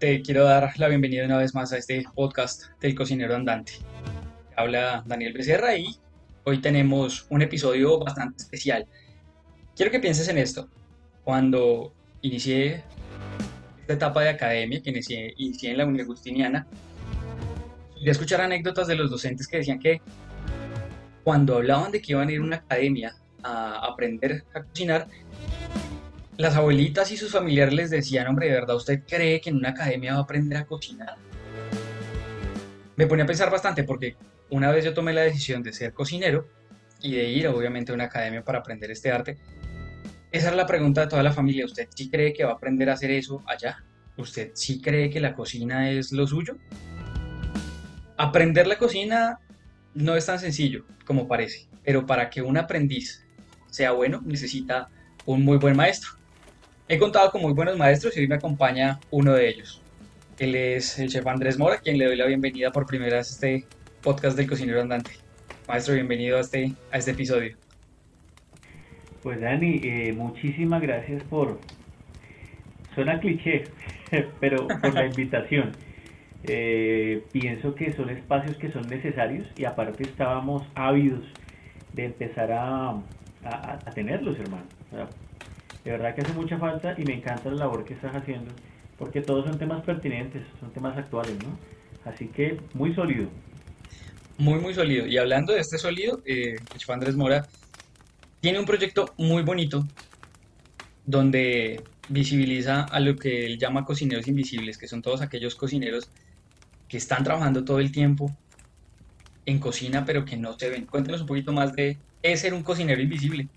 te quiero dar la bienvenida una vez más a este podcast del cocinero andante. Habla Daniel Becerra y hoy tenemos un episodio bastante especial. Quiero que pienses en esto. Cuando inicié esta etapa de academia, que inicié, inicié en la Universidad Justiniana, a escuchar anécdotas de los docentes que decían que cuando hablaban de que iban a ir a una academia a aprender a cocinar, las abuelitas y sus familiares les decían, hombre, ¿de verdad usted cree que en una academia va a aprender a cocinar? Me ponía a pensar bastante porque una vez yo tomé la decisión de ser cocinero y de ir obviamente a una academia para aprender este arte. Esa era la pregunta de toda la familia. ¿Usted sí cree que va a aprender a hacer eso allá? ¿Usted sí cree que la cocina es lo suyo? Aprender la cocina no es tan sencillo como parece, pero para que un aprendiz sea bueno necesita un muy buen maestro. He contado con muy buenos maestros y hoy me acompaña uno de ellos. Él es el chef Andrés Mora, quien le doy la bienvenida por primera vez a este podcast del cocinero andante. Maestro, bienvenido a este, a este episodio. Pues Dani, eh, muchísimas gracias por... Suena cliché, pero por la invitación. Eh, pienso que son espacios que son necesarios y aparte estábamos ávidos de empezar a, a, tenerlos, hermano. De verdad que hace mucha falta y me encanta la labor que estás haciendo, porque todos son temas pertinentes, son temas actuales, ¿no? Así que muy sólido. Muy, muy sólido. Y hablando de este sólido, eh, Andrés Mora tiene un proyecto muy bonito donde visibiliza a lo que él llama cocineros invisibles, que son todos aquellos cocineros que están trabajando todo el tiempo en cocina, pero que no se ven. Cuéntenos un poquito más de ¿qué es ser un cocinero invisible?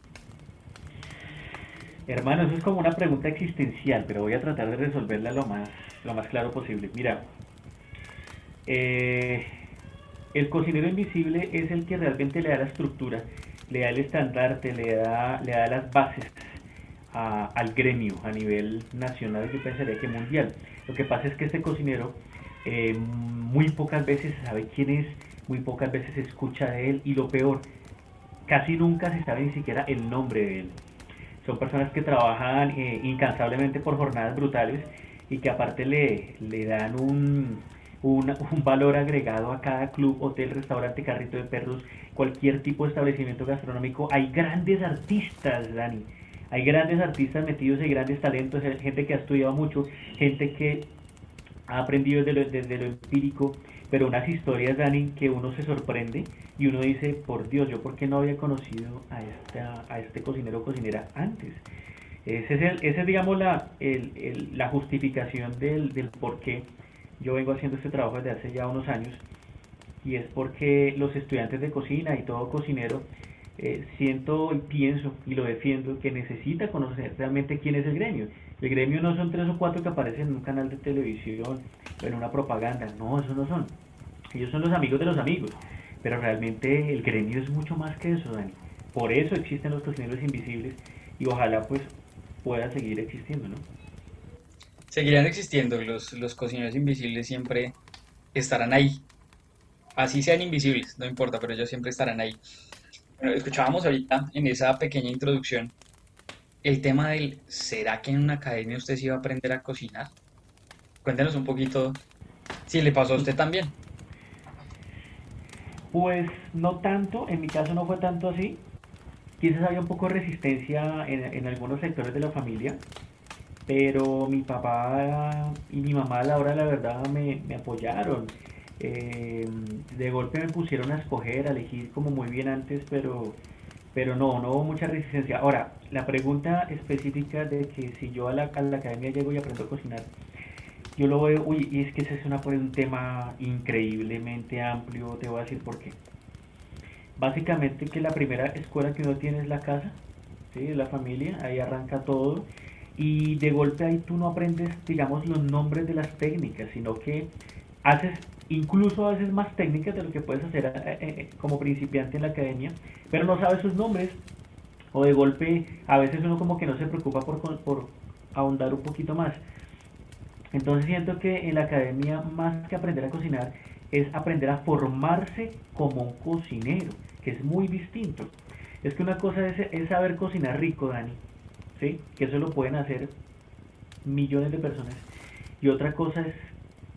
Hermano, eso es como una pregunta existencial, pero voy a tratar de resolverla lo más, lo más claro posible. Mira, eh, el cocinero invisible es el que realmente le da la estructura, le da el estandarte, le da, le da las bases al gremio a nivel nacional, yo pensaría que mundial. Lo que pasa es que este cocinero eh, muy pocas veces sabe quién es, muy pocas veces se escucha de él y lo peor, casi nunca se sabe ni siquiera el nombre de él. Son personas que trabajan eh, incansablemente por jornadas brutales y que aparte le, le dan un, un, valor agregado a cada club, hotel, restaurante, carrito de perros, cualquier tipo de establecimiento gastronómico. Hay grandes artistas, Dani. Hay grandes artistas metidos, hay grandes talentos, gente que ha estudiado mucho, gente que ha aprendido desde lo, desde lo empírico, pero unas historias, Dani, que uno se sorprende y uno dice, por Dios, ¿yo por qué no había conocido a, esta, a este cocinero o cocinera antes? Esa es, el, ese es digamos, la, la justificación del, del por qué yo vengo haciendo este trabajo desde hace ya unos años y es porque los estudiantes de cocina y todo cocinero eh, siento y pienso y lo defiendo que necesita conocer realmente quién es el gremio. El gremio no son tres o cuatro que aparecen en un canal de televisión o en una propaganda, no, esos no son. Ellos son los amigos de los amigos, pero realmente el gremio es mucho más que eso, Dani. Por eso existen los cocineros invisibles y ojalá pues pueda seguir existiendo, ¿no? Seguirán existiendo, los, los cocineros invisibles siempre estarán ahí. Así sean invisibles, no importa, pero ellos siempre estarán ahí. Bueno, escuchábamos ahorita en esa pequeña introducción el tema del ¿será que en una academia usted se iba a aprender a cocinar? Cuéntenos un poquito si le pasó a usted también. Pues no tanto, en mi caso no fue tanto así. Quizás había un poco de resistencia en, algunos sectores de la familia, pero mi papá y mi mamá a la hora la verdad me, apoyaron. Eh, de golpe me pusieron a escoger, a elegir como muy bien antes, pero, pero no, no hubo mucha resistencia. Ahora, la pregunta específica de que si yo a la, a la academia llego y aprendo a cocinar, yo lo veo, uy, y es que ese es una, un tema increíblemente amplio, te voy a decir por qué. Básicamente que la primera escuela que uno tiene es la casa, ¿sí? la familia, ahí arranca todo, y de golpe ahí tú no aprendes, digamos, los nombres de las técnicas, sino que haces incluso a veces más técnicas de lo que puedes hacer eh, eh, como principiante en la academia, pero no sabes sus nombres, o de golpe a veces uno como que no se preocupa por, por ahondar un poquito más. Entonces siento que en la academia, más que aprender a cocinar, es aprender a formarse como un cocinero, que es muy distinto. Es que una cosa es, saber cocinar rico, Dani, ¿sí? que eso lo pueden hacer millones de personas. y otra cosa es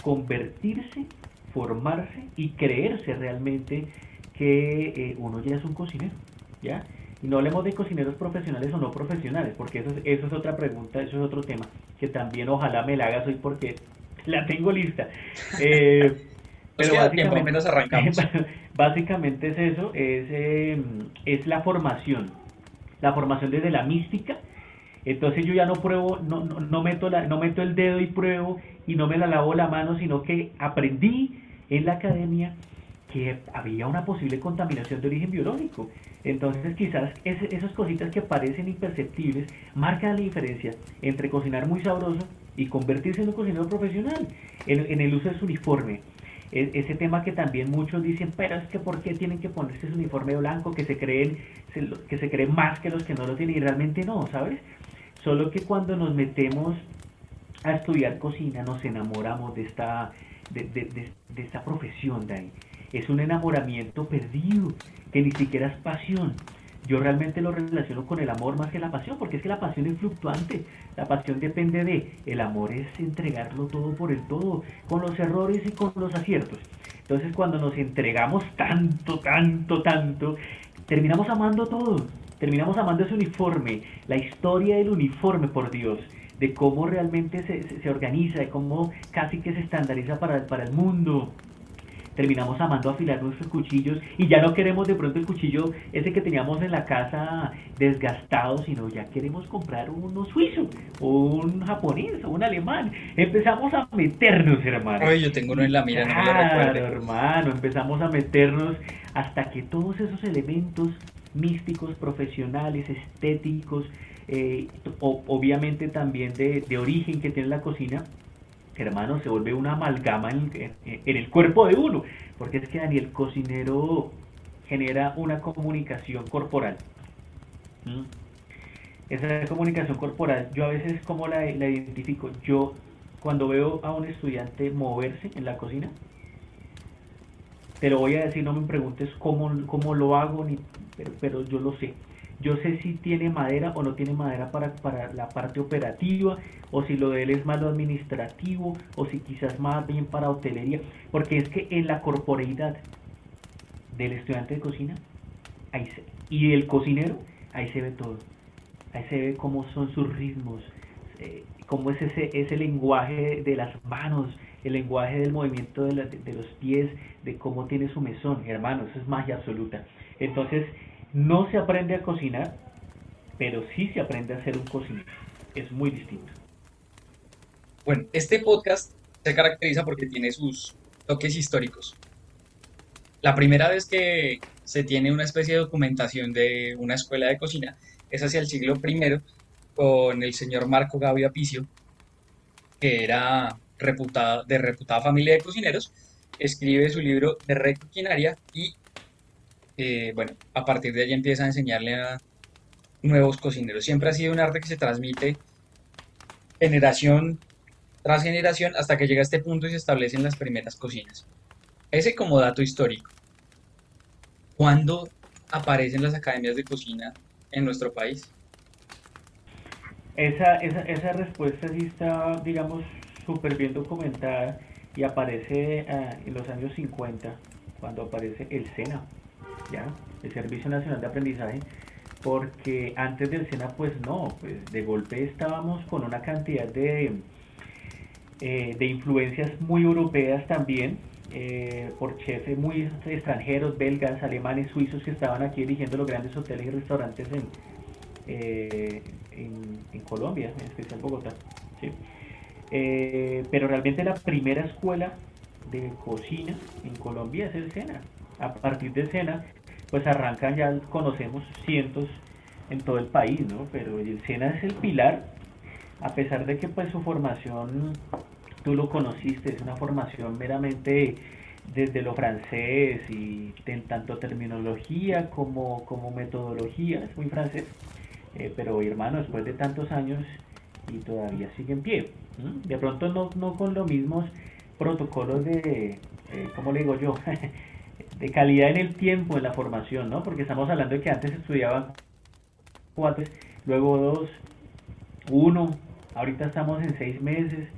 convertirse, formarse y creerse realmente que eh, uno ya es un cocinero, ¿ya? Y no hablemos de cocineros profesionales o no profesionales, porque eso, eso es otra pregunta, eso es otro tema, que también ojalá me la hagas hoy porque la tengo lista. Eh, pero básicamente, menos arrancamos. básicamente es eso, es, em, es la formación, la formación desde la mística. Entonces yo ya no pruebo, no, no, no, meto la, no meto el dedo y pruebo y no me la lavo la mano, sino que aprendí en la academia que había una posible contaminación de origen biológico. Entonces quizás esas cositas que parecen imperceptibles marcan la diferencia entre cocinar muy sabroso y convertirse en un cocinero profesional, en, el uso de su uniforme. E, ese tema que también muchos dicen, pero es que ¿por qué tienen que ponerse ese uniforme blanco que se creen, que se creen más que los que no lo tienen? Y realmente no, ¿sabes? Solo que cuando nos metemos a estudiar cocina nos enamoramos de esta, de, de, de esta profesión de ahí es un enamoramiento perdido, que ni siquiera es pasión. Yo realmente lo relaciono con el amor más que la pasión, porque es que la pasión es fluctuante. La pasión depende de, el amor es entregarlo todo por el todo, con los errores y con los aciertos. Entonces cuando nos entregamos tanto, tanto, tanto, terminamos amando todo. Terminamos amando ese uniforme, la historia del uniforme, por Dios de cómo realmente se, se, organiza, de cómo casi que se estandariza para, para el mundo, terminamos amando afilar nuestros cuchillos y ya no queremos de pronto el cuchillo ese que teníamos en la casa desgastado, sino ya queremos comprar uno suizo, un japonés o un alemán. Empezamos a meternos, hermano. Ay, yo tengo uno en la mira, no me lo hermano, empezamos a meternos hasta que todos esos elementos místicos, profesionales, estéticos, eh, obviamente también de, de origen que tiene la cocina, hermano, se vuelve una amalgama en, el cuerpo de uno, porque es que Daniel cocinero genera una comunicación corporal. ¿Mm? Esa comunicación corporal, yo a veces como la, identifico, yo cuando veo a un estudiante moverse en la cocina, te lo voy a decir, no me preguntes cómo, cómo lo hago, ni, pero, pero yo lo sé yo sé si tiene madera o no tiene madera para, para la parte operativa, o si lo de él es más lo administrativo, o si quizás más bien para hotelería, porque es que en la corporeidad del estudiante de cocina ahí y del cocinero, ahí se ve todo. Ahí se ve cómo son sus ritmos, eh, cómo es ese, ese lenguaje de las manos, el lenguaje del movimiento de, de los pies, de cómo tiene su mesón, hermano, eso es magia absoluta. Entonces, no se aprende a cocinar, pero sí se aprende a ser un cocinero. Es muy distinto. Bueno, este podcast se caracteriza porque tiene sus toques históricos. La primera vez que se tiene una especie de documentación de una escuela de cocina es hacia el siglo I con el señor Marco Gavio Apicio, que era reputada, de reputada familia de cocineros, escribe su libro de Recoquinaria y eh, bueno, a partir de ahí empieza a enseñarle a nuevos cocineros. Siempre ha sido un arte que se transmite generación tras generación hasta que llega a este punto y se establecen las primeras cocinas. Ese como dato histórico. ¿Cuándo aparecen las academias de cocina en nuestro país? Esa, esa, esa respuesta sí está, digamos, súper bien documentada y aparece eh, en los años 50, cuando aparece el SENA, ¿ya? El Servicio Nacional de Aprendizaje, porque antes del SENA, pues no, pues de golpe estábamos con una cantidad de, eh, de influencias muy europeas también, eh, por chefs muy extranjeros, belgas, alemanes, suizos que estaban aquí eligiendo los grandes hoteles y restaurantes en, eh, en, Colombia, en especial Bogotá. pero realmente la primera escuela de cocina en Colombia es el SENA. A partir del SENA pues arrancan ya conocemos cientos en todo el país, ¿no? Pero el SENA es el pilar, a pesar de que pues su formación, tú lo conociste, es una formación meramente desde lo francés y en tanto terminología como, como metodología, es muy francés, eh, pero hermano, después de tantos años y todavía sigue en pie. De pronto no, no con los mismos protocolos de, eh, ¿cómo le digo yo? de calidad en el tiempo, en la formación, ¿no? Porque estamos hablando de que antes estudiaban cuatro, luego dos, uno, ahorita estamos en seis meses,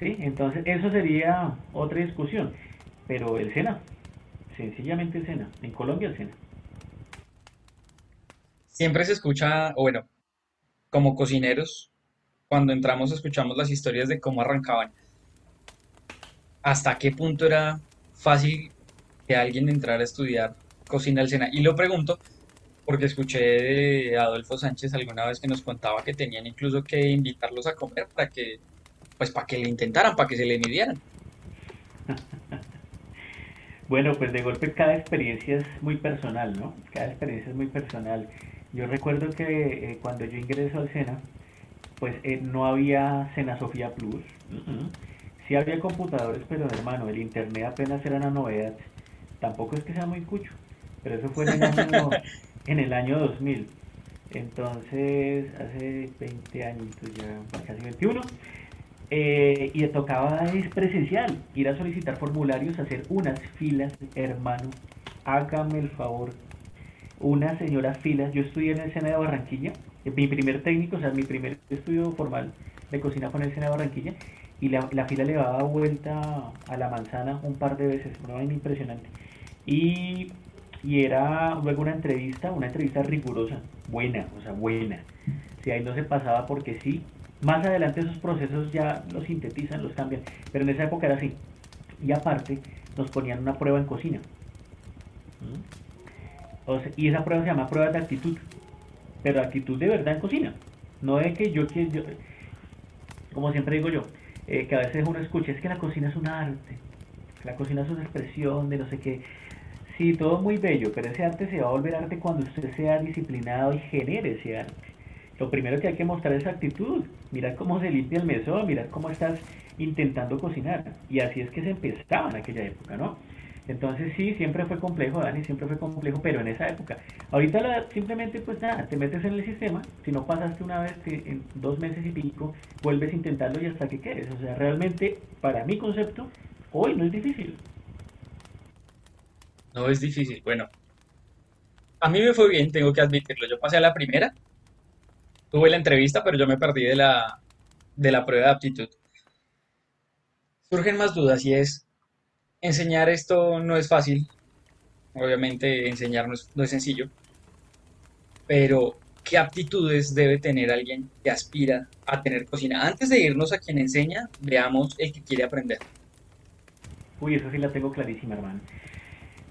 ¿Sí? Entonces, eso sería otra discusión. Pero el SENA, sencillamente el SENA, en Colombia el SENA. Siempre se escucha, o bueno, como cocineros, cuando entramos escuchamos las historias de cómo arrancaban. ¿Hasta qué punto era fácil que alguien entrara a estudiar cocina al SENA? Y lo pregunto porque escuché de Adolfo Sánchez alguna vez que nos contaba que tenían incluso que invitarlos a comer para que, pues para que le intentaran, para que se le midieran. Bueno, pues de golpe cada experiencia es muy personal, ¿no? Cada experiencia es muy personal. Yo recuerdo que eh, cuando yo ingreso al SENA, pues eh, no había SENA Sofía Plus. Sí había computadores, pero hermano, el internet apenas era una novedad. Tampoco es que sea muy cucho, pero eso fue en el año, en el año 2000. Entonces, hace 20 años, ya casi 21. Eh, y le tocaba es presencial, ir a solicitar formularios, hacer unas filas, hermano. Hágame el favor. Unas señoras filas. Yo estudié en el SENA de Barranquilla. Eh, mi primer técnico, o sea, mi primer estudio formal de cocina fue en el SENA de Barranquilla. Y la, la fila le daba vuelta a la manzana un par de veces. Una impresionante. Y, y era luego una entrevista, una entrevista rigurosa, buena, o sea, buena. Si ahí no se pasaba porque sí, más adelante esos procesos ya los sintetizan, los cambian, pero en esa época era así. Y aparte nos ponían una prueba en cocina. Y esa prueba se llama prueba de actitud, pero actitud de verdad en cocina. No es que yo quiero, como siempre digo yo, eh, que a veces uno escucha, es que la cocina es un arte, la cocina es una expresión de no sé qué. Sí, todo muy bello, pero ese arte se va a volver arte cuando usted sea disciplinado y genere ese arte lo primero que hay que mostrar es actitud. Mirar cómo se limpia el mesón, mirar cómo estás intentando cocinar. Y así es que se empezaba en aquella época, ¿no? Entonces sí, siempre fue complejo, Dani, siempre fue complejo, pero en esa época. Ahorita simplemente pues nada, te metes en el sistema, si no pasaste una vez, que en dos meses y pico, vuelves a intentarlo y hasta que quedes. O sea, realmente, para mi concepto, hoy no es difícil. No es difícil, bueno. A mí me fue bien, tengo que admitirlo. Yo pasé a la primera tuve la entrevista, pero yo me perdí de la, de la prueba de aptitud. Surgen más dudas y es, enseñar esto no es fácil, obviamente enseñar no es, no es sencillo, pero ¿qué aptitudes debe tener alguien que aspira a tener cocina? Antes de irnos a quien enseña, veamos el que quiere aprender. Uy, eso sí la tengo clarísima, hermano.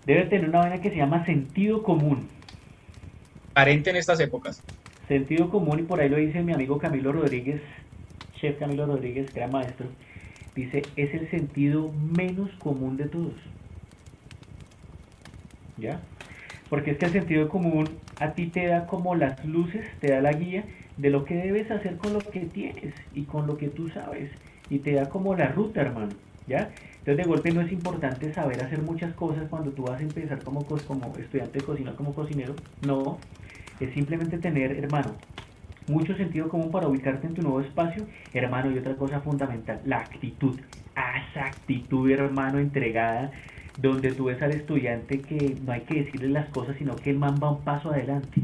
Debe tener una vaina que se llama sentido común. Parente en estas épocas. Sentido común, y por ahí lo dice mi amigo Camilo Rodríguez, chef Camilo Rodríguez, era maestro, dice, es el sentido menos común de todos. ¿Ya? Porque es que el sentido común a ti te da como las luces, te da la guía de lo que debes hacer con lo que tienes y con lo que tú sabes. Y te da como la ruta, hermano. ¿Ya? Entonces de golpe no es importante saber hacer muchas cosas cuando tú vas a empezar como, como estudiante de cocina, como cocinero. No, es simplemente tener, hermano, mucho sentido común para ubicarte en tu nuevo espacio, hermano, y otra cosa fundamental, la actitud. esa actitud, hermano, entregada, donde tú ves al estudiante que no hay que decirle las cosas, sino que el man va un paso adelante,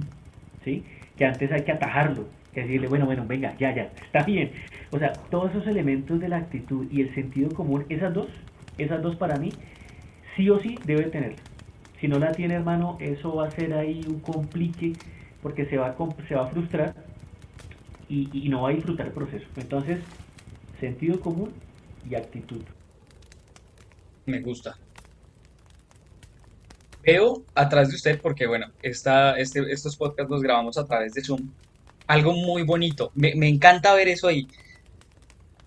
¿sí? Que antes hay que atajarlo, que decirle, bueno, bueno, venga, ya, ya, está bien. O sea, todos esos elementos de la actitud y el sentido común, esas dos, esas dos para mí, sí o sí debe tener. Si no la tiene, hermano, eso va a ser ahí un complique porque se va a, se va a frustrar y, no va a disfrutar el proceso. Entonces, sentido común y actitud. Me gusta. Veo atrás de usted, porque bueno, esta, este, estos podcasts los grabamos a través de Zoom, algo muy bonito. Me, me encanta ver eso ahí.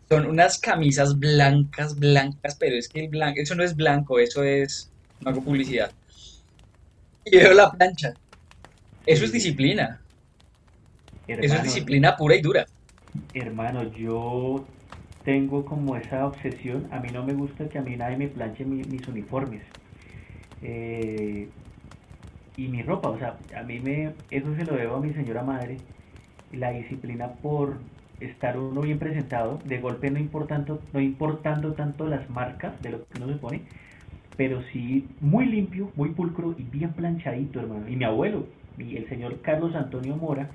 Son unas camisas blancas, blancas, pero es que el blanco, eso no es blanco, eso es, no hago publicidad. Y veo la plancha. Eso es disciplina. Eso es disciplina pura y dura. Hermano, yo tengo como esa obsesión. A mí no me gusta que a mí nadie me planche mis uniformes. Eh, y mi ropa, o sea, a mí me, eso se lo debo a mi señora madre, la disciplina por estar uno bien presentado, de golpe no importando, no importando tanto las marcas de lo que uno se pone, pero sí muy limpio, muy pulcro y bien planchadito, hermano. Y mi abuelo, y el señor Carlos Antonio Mora,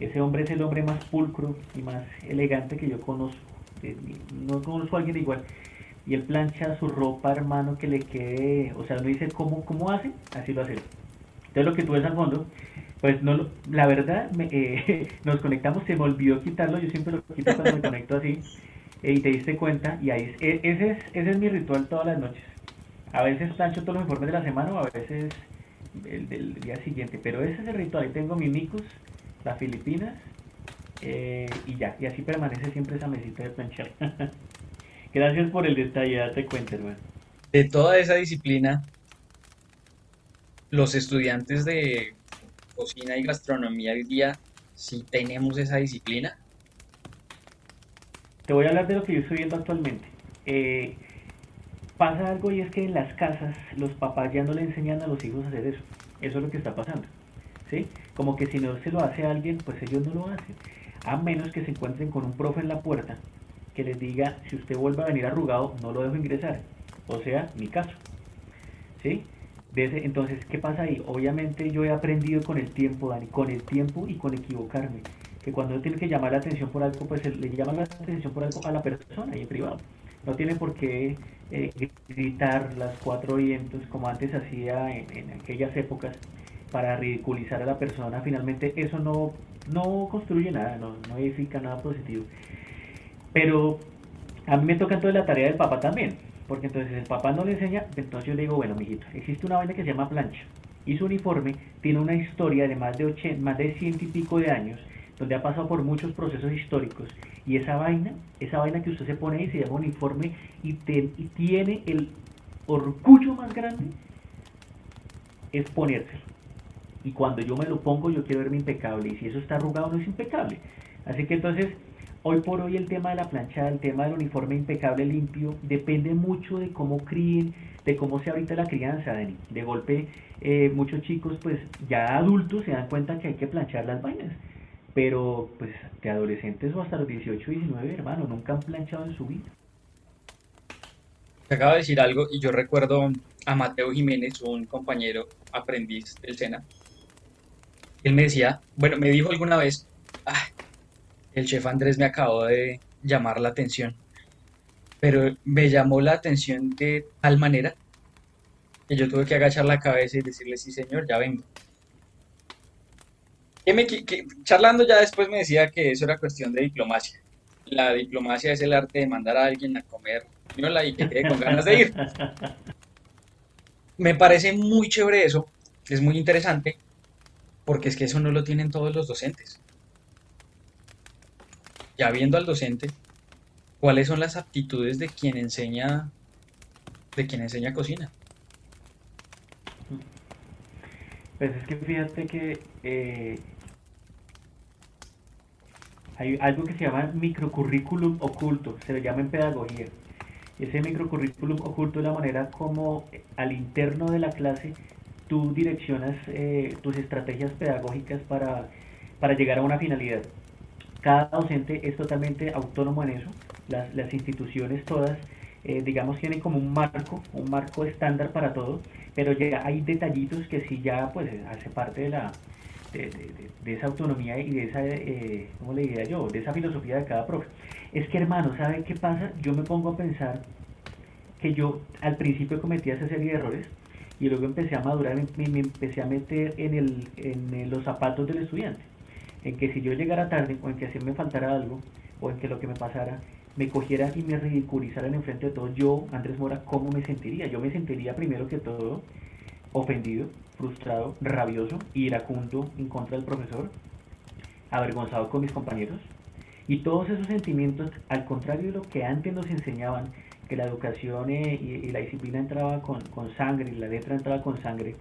ese hombre es el hombre más pulcro y más elegante que yo conozco. no conozco a alguien igual. Y él plancha su ropa, hermano, que le quede, o sea, uno dice, ¿cómo, cómo hace? Así lo hace. Entonces lo que tú ves al fondo, pues no, la verdad, eh, nos conectamos, se me olvidó quitarlo, yo siempre lo quito cuando me conecto así, eh, y te diste cuenta, y ahí, e, ese, es, ese es mi ritual todas las noches. A veces plancho todos los informes de la semana o a veces el del día siguiente, pero ese es el ritual, ahí tengo mi micus, las Filipinas, eh, y ya, y así permanece siempre esa mesita de planchar. Gracias por el detalle, date cuenta, hermano. De toda esa disciplina, los estudiantes de cocina y gastronomía hoy día, si tenemos esa disciplina. Te voy a hablar de lo que yo estoy viendo actualmente. Eh, pasa algo y es que en las casas los papás ya no le enseñan a los hijos a hacer eso. Eso es lo que está pasando. ¿Sí? Como que si no se lo hace a alguien, pues ellos no lo hacen a menos que se encuentren con un profe en la puerta que les diga, si usted vuelve a venir arrugado, no lo dejo ingresar. O sea, mi caso. ¿Sí? Entonces, ¿qué pasa ahí? Obviamente yo he aprendido con el tiempo, Dani, con el tiempo y con equivocarme. Que cuando uno tiene que llamar la atención por algo, pues le llama la atención por algo a la persona y en privado. No tiene por qué eh, gritar las cuatro vientos como antes hacía en, aquellas épocas para ridiculizar a la persona. Finalmente eso no no construye nada, no, no edifica nada positivo. Pero a mí me toca entonces la tarea del papá también, porque entonces el papá no le enseña, entonces yo le digo, bueno, mijito, existe una vaina que se llama plancha, y su uniforme tiene una historia de más de 80, más de ciento y pico de años, donde ha pasado por muchos procesos históricos, y esa vaina, esa vaina que usted se pone ahí se llama uniforme, y, y tiene el orgullo más grande, es ponérselo. Y cuando yo me lo pongo yo quiero verme impecable. Y si eso está arrugado no es impecable. Así que entonces, hoy por hoy el tema de la planchada, el tema del uniforme impecable, limpio, depende mucho de cómo críen, de cómo sea ahorita la crianza, Dani. De golpe, eh, muchos chicos pues ya adultos se dan cuenta que hay que planchar las vainas. Pero pues de adolescentes o hasta los 18, 19, hermano, nunca han planchado en su vida. Te acabo de decir algo y yo recuerdo a Mateo Jiménez, un compañero aprendiz del SENA, él me decía, bueno, me dijo alguna vez, ah, el chef Andrés me acabó de llamar la atención, pero me llamó la atención de tal manera que yo tuve que agachar la cabeza y decirle, sí señor, ya vengo. charlando ya después me decía que eso era cuestión de diplomacia. La diplomacia es el arte de mandar a alguien a comer y que quede con ganas de ir. Me parece muy chévere eso, es muy interesante, porque es que eso no lo tienen todos los docentes. Ya viendo al docente, ¿cuáles son las aptitudes de quien enseña de quien enseña cocina? Pues es que fíjate que eh, hay algo que se llama microcurrículum oculto, se le llama en pedagogía. Ese microcurrículum oculto es la manera como al interno de la clase tú direccionas eh, tus estrategias pedagógicas para, para, llegar a una finalidad. Cada docente es totalmente autónomo en eso. Las, instituciones todas, eh, digamos, tienen como un marco, un marco estándar para todo, pero ya hay detallitos que sí ya pues hace parte de la de, esa autonomía y de esa, eh, ¿cómo le diría yo? De esa filosofía de cada profe. Es que hermano, ¿sabe qué pasa? Yo me pongo a pensar que yo al principio cometía esa serie de errores y luego empecé a madurar, me, me empecé a meter en, el, en los zapatos del estudiante, en que si yo llegara tarde o en que si me faltara algo o en que lo que me pasara me cogieran y me ridiculizaran enfrente de todos, yo, Andrés Mora, ¿cómo me sentiría? Yo me sentiría primero que todo ofendido, frustrado, rabioso, iracundo en contra del profesor, avergonzado con mis compañeros. Y todos esos sentimientos, al contrario de lo que antes nos enseñaban, que la educación eh, y, la disciplina entraba con, sangre y la letra entraba con sangre,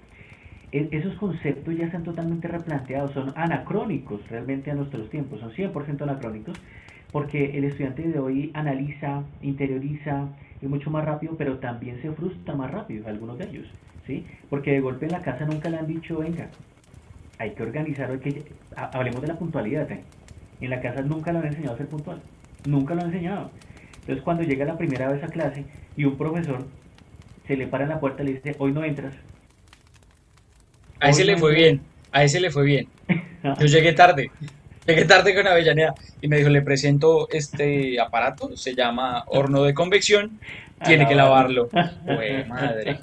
esos conceptos ya están totalmente replanteados, son anacrónicos realmente a nuestros tiempos, son 100% anacrónicos, porque el estudiante de hoy analiza, interioriza, es mucho más rápido, pero también se frustra más rápido, algunos de ellos, ¿sí? Porque de golpe en la casa nunca le han dicho, venga, hay que organizar, hay que, hablemos de la puntualidad, ¿eh? en la casa nunca le han enseñado a ser puntual, nunca lo han enseñado. Entonces cuando llega la primera vez a clase y un profesor se le para en la puerta y le dice, hoy no entras. A ese le fue bien, a ese le fue bien. Yo llegué tarde. Llegué tarde con Avellaneda y me dijo, le presento este aparato, se llama horno de convección, tiene que lavarlo. Pues madre.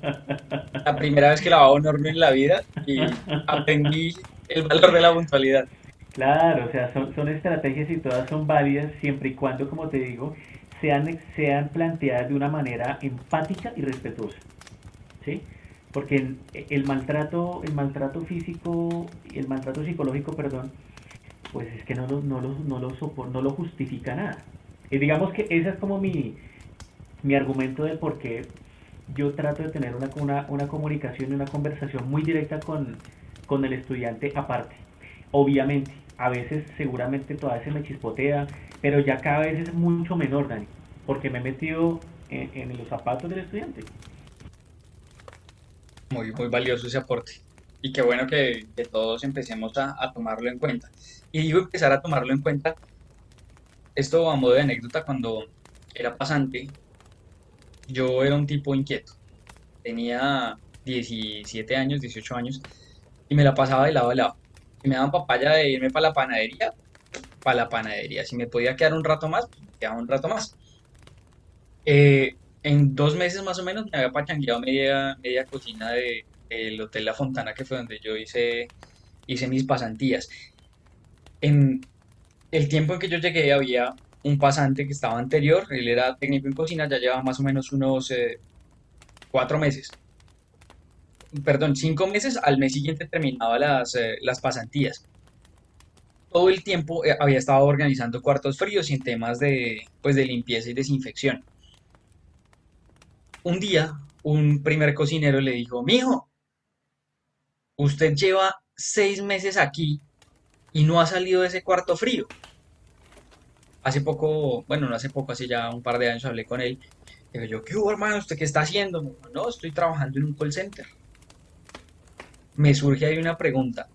La primera vez que lavaba un horno en la vida y aprendí el valor de la puntualidad. Claro, o sea, son, son estrategias y todas son válidas siempre y cuando, como te digo, sean, sean planteadas de una manera empática y respetuosa. ¿Sí? Porque el, maltrato, el maltrato físico, el maltrato psicológico, perdón, pues es que no lo, no lo, no lo, no lo justifica nada. Y digamos que ese es como mi, mi argumento de por qué yo trato de tener una, una, una comunicación y una conversación muy directa con, con el estudiante aparte. Obviamente, a veces seguramente todavía se me chispotea, pero ya cada vez es mucho menor, Dani, porque me he metido en, en los zapatos del estudiante. Muy, muy valioso ese aporte. Y qué bueno que, que todos empecemos a, a, tomarlo en cuenta. Y digo empezar a tomarlo en cuenta, esto a modo de anécdota, cuando era pasante, yo era un tipo inquieto. Tenía 17 años, 18 años, y me la pasaba de lado a lado. Si me daban papaya de irme para la panadería, para la panadería. Si me podía quedar un rato más, pues, quedaba un rato más. Eh, en dos meses más o menos me había pachangueado media, media cocina de, del Hotel La Fontana, que fue donde yo hice, hice mis pasantías. En el tiempo en que yo llegué había un pasante que estaba anterior, él era técnico en cocina, ya llevaba más o menos unos eh, cuatro meses. Perdón, cinco meses, al mes siguiente terminaba las, eh, las pasantías. Todo el tiempo eh, había estado organizando cuartos fríos y en temas de, pues, de limpieza y desinfección. Un día, un primer cocinero le dijo, mijo, usted lleva seis meses aquí y no ha salido de ese cuarto frío. Hace poco, bueno, no hace poco, hace ya un par de años hablé con él. Digo yo, ¿qué hubo, hermano? ¿Usted qué está haciendo? No, estoy trabajando en un call center. Me surge ahí una pregunta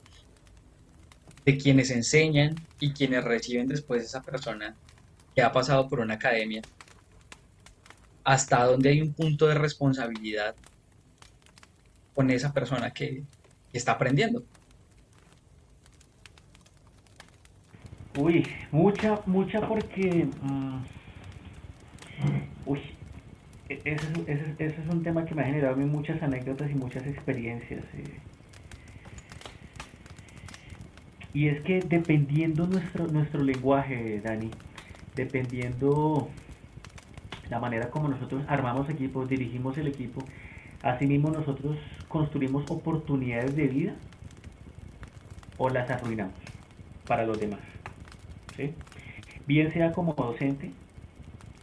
de quienes enseñan y quienes reciben después esa persona que ha pasado por una academia hasta dónde hay un punto de responsabilidad con esa persona que, está aprendiendo. Uy, mucha, mucha porque... Mm, uy, e-, ese, es un tema que me ha generado a mí muchas anécdotas y muchas experiencias. Eh. Y es que dependiendo nuestro, nuestro lenguaje, Dani, dependiendo la manera como nosotros armamos equipos, dirigimos el equipo, asimismo nosotros construimos oportunidades de vida o las arruinamos para los demás. Bien sea como docente,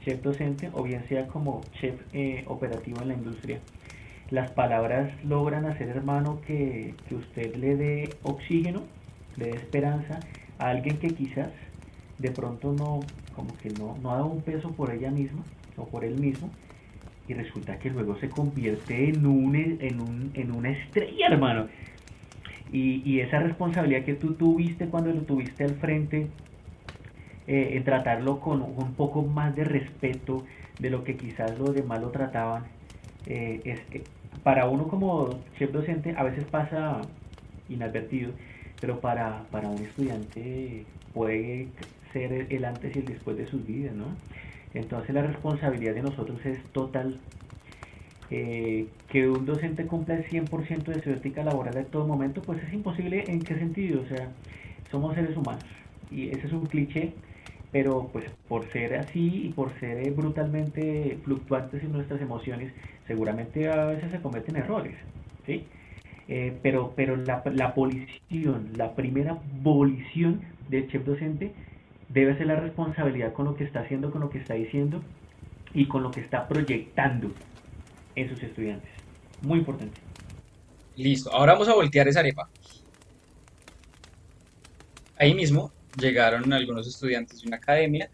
chef docente o bien sea como chef eh, operativo en la industria. Las palabras logran hacer, hermano, que, que usted le dé oxígeno, le dé esperanza a alguien que quizás de pronto no, como que no, no ha dado un peso por ella misma o por él mismo, y resulta que luego se convierte en, un, en, un, en una estrella, hermano. Y, y, esa responsabilidad que tú tuviste cuando lo tuviste al frente, eh, en tratarlo con un poco más de respeto de lo que quizás los demás lo trataban, eh, para uno como chef docente a veces pasa inadvertido, pero para, para un estudiante puede ser el antes y el después de sus vidas, ¿no? Entonces la responsabilidad de nosotros es total. Eh, que un docente cumpla el 100% de su ética laboral en todo momento, pues es imposible. ¿En qué sentido? O sea, somos seres humanos. Y ese es un cliché, pero pues por ser así y por ser brutalmente fluctuantes en nuestras emociones, seguramente a veces se cometen errores. ¿sí? Eh, pero pero la, la abolición, la primera abolición del chef docente debe ser la responsabilidad con lo que está haciendo, con lo que está diciendo y con lo que está proyectando en sus estudiantes. Muy importante. Listo, ahora vamos a voltear esa arepa. Ahí mismo llegaron algunos estudiantes de una academia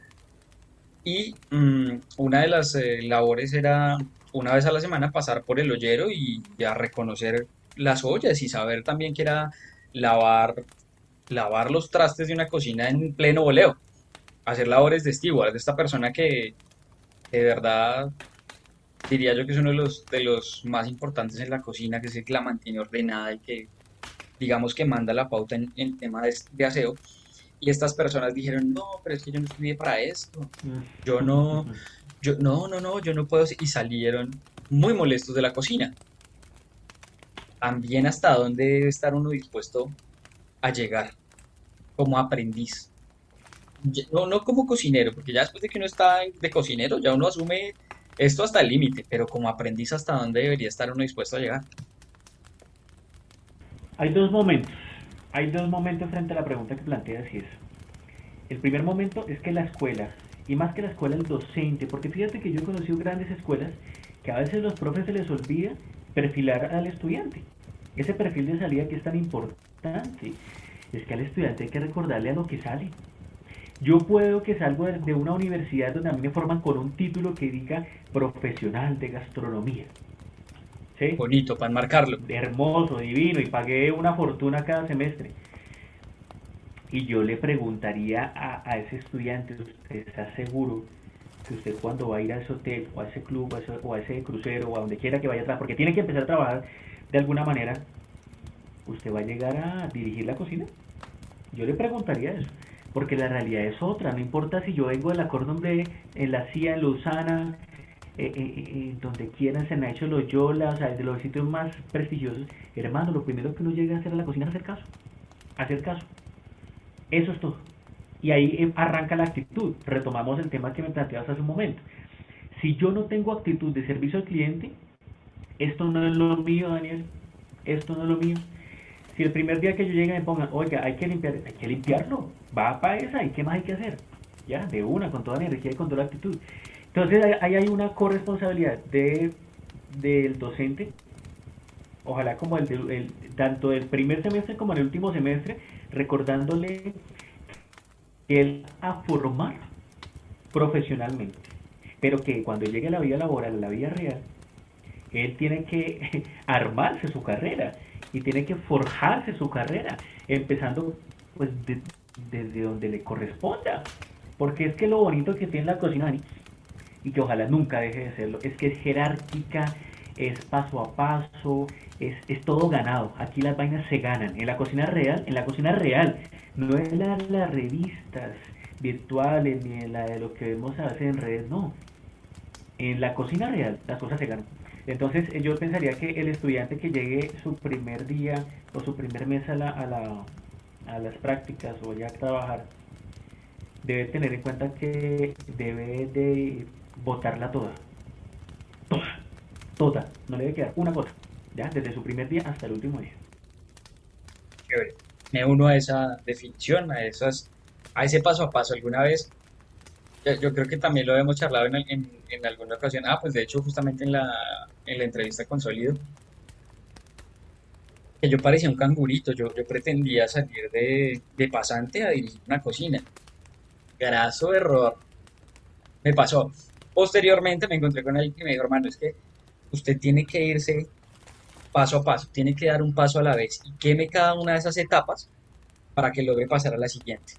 y mm, una de las eh, labores era una vez a la semana pasar por el hoyero y ya reconocer las ollas y saber también que era lavar, lavar los trastes de una cocina en pleno voleo hacer labores de steward, de esta persona que de verdad diría yo que es uno de los, de los más importantes en la cocina, que es el que la mantiene ordenada y que digamos que manda la pauta en, en tema de, aseo. Y estas personas dijeron, no, pero es que yo no estudié para esto. Yo no, yo, no, no, no, yo no puedo. Y salieron muy molestos de la cocina. También hasta dónde debe estar uno dispuesto a llegar como aprendiz. No, no como cocinero, porque ya después de que uno está de cocinero, ya uno asume esto hasta el límite, pero como aprendiz hasta dónde debería estar uno dispuesto a llegar. Hay dos momentos. Hay dos momentos frente a la pregunta que planteas y es. El primer momento es que la escuela, y más que la escuela, el docente, porque fíjate que yo he conocido grandes escuelas que a veces los profes se les olvida perfilar al estudiante. Ese perfil de salida que es tan importante. Es que al estudiante hay que recordarle a lo que sale. Yo puedo que salgo de una universidad donde a mí me forman con un título que diga profesional de gastronomía. Bonito, para enmarcarlo. Hermoso, divino, y pagué una fortuna cada semestre. Y yo le preguntaría a, ese estudiante, ¿usted está seguro que usted cuando va a ir a ese hotel o a ese club o a ese, crucero o a donde quiera que vaya a trabajar, porque tiene que empezar a trabajar de alguna manera, ¿usted va a llegar a dirigir la cocina? Yo le preguntaría eso, porque la realidad es otra, no importa si yo vengo de la en la CIA, en Lausana, eh, eh, eh, donde quieran se han hecho los yolas, o sea, de los sitios más prestigiosos, hermano, lo primero que uno llega a hacer a la cocina es hacer caso, hacer caso. Eso es todo. Y ahí arranca la actitud. Retomamos el tema que me planteabas hace un momento. Si yo no tengo actitud de servicio al cliente, esto no es lo mío, Daniel, esto no es lo mío. Si el primer día que yo llegue me pongan, oiga, hay que limpiar, hay que limpiarlo, va para esa, ¿y qué más hay que hacer? Ya, de una, con toda la energía y con toda la actitud. Entonces ahí hay una corresponsabilidad de, del docente, ojalá como el, tanto del primer semestre como el último semestre, recordándole que él a formar profesionalmente, pero que cuando llegue a la vida laboral, a la vida real, él tiene que armarse su carrera y tiene que forjarse su carrera, empezando pues desde donde le corresponda. Porque es que lo bonito que tiene la cocina y que ojalá nunca deje de serlo, es que es jerárquica, es paso a paso, es, es todo ganado. Aquí las vainas se ganan. En la cocina real, en la cocina real, no la las revistas virtuales ni en la de lo que vemos a veces en redes, no. En la cocina real las cosas se ganan. Entonces yo pensaría que el estudiante que llegue su primer día o su primer mes a, la, a, la, a las prácticas o ya a trabajar, debe tener en cuenta que debe de botarla toda. Toda. Toda. No le debe quedar una cosa. Ya, desde su primer día hasta el último día. Chévere. Me uno a esa definición, a esas, a ese paso a paso. Alguna vez, yo creo que también lo hemos charlado en, alguna ocasión. Ah, pues de hecho, justamente en la, en la entrevista con Sólido, que yo parecía un cangurito. Yo, yo pretendía salir de, de pasante a dirigir una cocina. Graso error. Me pasó. Posteriormente me encontré con alguien que me dijo, hermano, es que usted tiene que irse paso a paso, tiene que dar un paso a la vez y queme cada una de esas etapas para que logre pasar a la siguiente.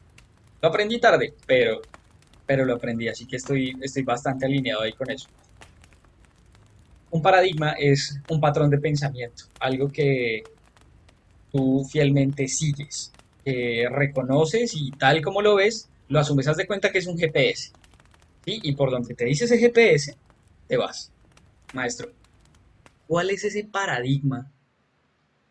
Lo aprendí tarde, pero, pero lo aprendí, así que estoy, estoy bastante alineado ahí con eso. Un paradigma es un patrón de pensamiento, algo que tú fielmente sigues, que reconoces y tal como lo ves, lo asumes, haz de cuenta que es un GPS. Y por donde te dice ese GPS, te vas. Maestro, ¿cuál es ese paradigma?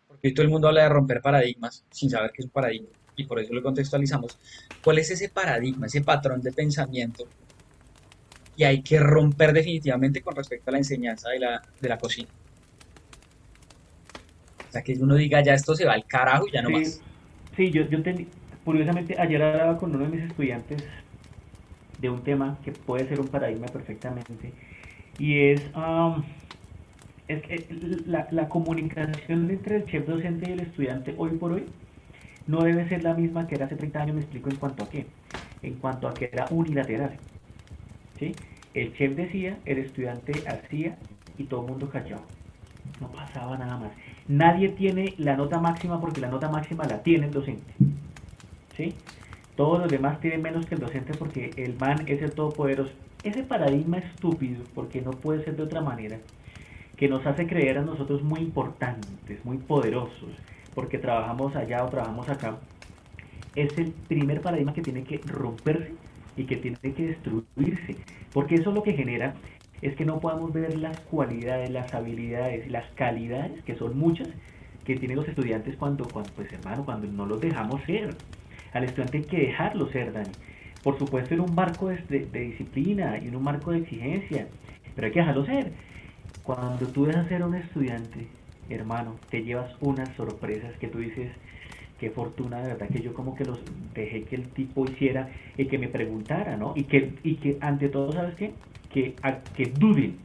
Porque todo el mundo habla de romper paradigmas sin saber qué es un paradigma. Y por eso lo contextualizamos. ¿Cuál es ese paradigma, ese patrón de pensamiento que hay que romper definitivamente con respecto a la enseñanza de la, de la cocina? O sea, que uno diga, ya esto se va al carajo y ya no más. Sí, yo, yo curiosamente ayer hablaba con uno de mis estudiantes de un tema que puede ser un paradigma perfectamente y es, um, es que la, la, comunicación entre el chef docente y el estudiante hoy por hoy no debe ser la misma que era hace 30 años, me explico en cuanto a qué, en cuanto a que era unilateral. ¿sí? El chef decía, el estudiante hacía y todo el mundo callaba. No pasaba nada más. Nadie tiene la nota máxima porque la nota máxima la tiene el docente. ¿sí? Todos los demás tienen menos que el docente porque el man es el todopoderoso. Ese paradigma estúpido, porque no puede ser de otra manera, que nos hace creer a nosotros muy importantes, muy poderosos, porque trabajamos allá o trabajamos acá, es el primer paradigma que tiene que romperse y que tiene que destruirse, porque eso lo que genera es que no podamos ver las cualidades, las habilidades, las calidades, que son muchas, que tienen los estudiantes cuando, pues hermano, cuando no los dejamos ser. Al estudiante hay que dejarlo ser, Dani. Por supuesto en un marco de, disciplina y en un marco de exigencia, pero hay que dejarlo ser. Cuando tú dejas ser un estudiante, hermano, te llevas unas sorpresas que tú dices, qué fortuna de verdad que yo como que los dejé que el tipo hiciera y que me preguntara, ¿no? Y que, y que ante todo, ¿sabes qué? Que, que duden.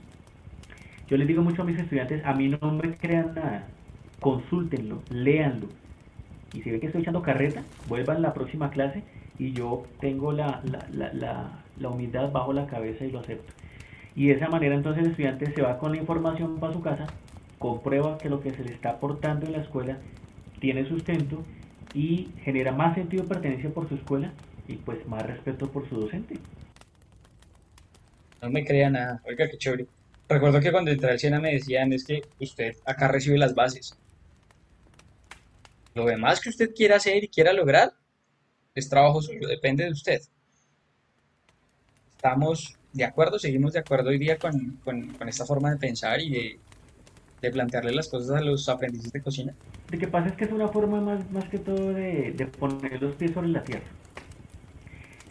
Yo les digo mucho a mis estudiantes, a mí no me crean nada, consúltenlo, léanlo. Y si ven que estoy echando carreta, vuelvan a la próxima clase y yo tengo la, la, la, la humildad bajo la cabeza y lo acepto. Y de esa manera entonces el estudiante se va con la información para su casa, comprueba que lo que se le está aportando en la escuela tiene sustento y genera más sentido de pertenencia por su escuela y pues más respeto por su docente. No me crea nada, oiga qué chévere. Recuerdo que cuando entré al SENA me decían es que usted acá recibe las bases. Lo demás que usted quiera hacer y quiera lograr es trabajo suyo, depende de usted. Estamos de acuerdo, seguimos de acuerdo hoy día con, esta forma de pensar y de, plantearle las cosas a los aprendices de cocina. Lo que pasa es que es una forma más, más que todo de, poner los pies sobre la tierra.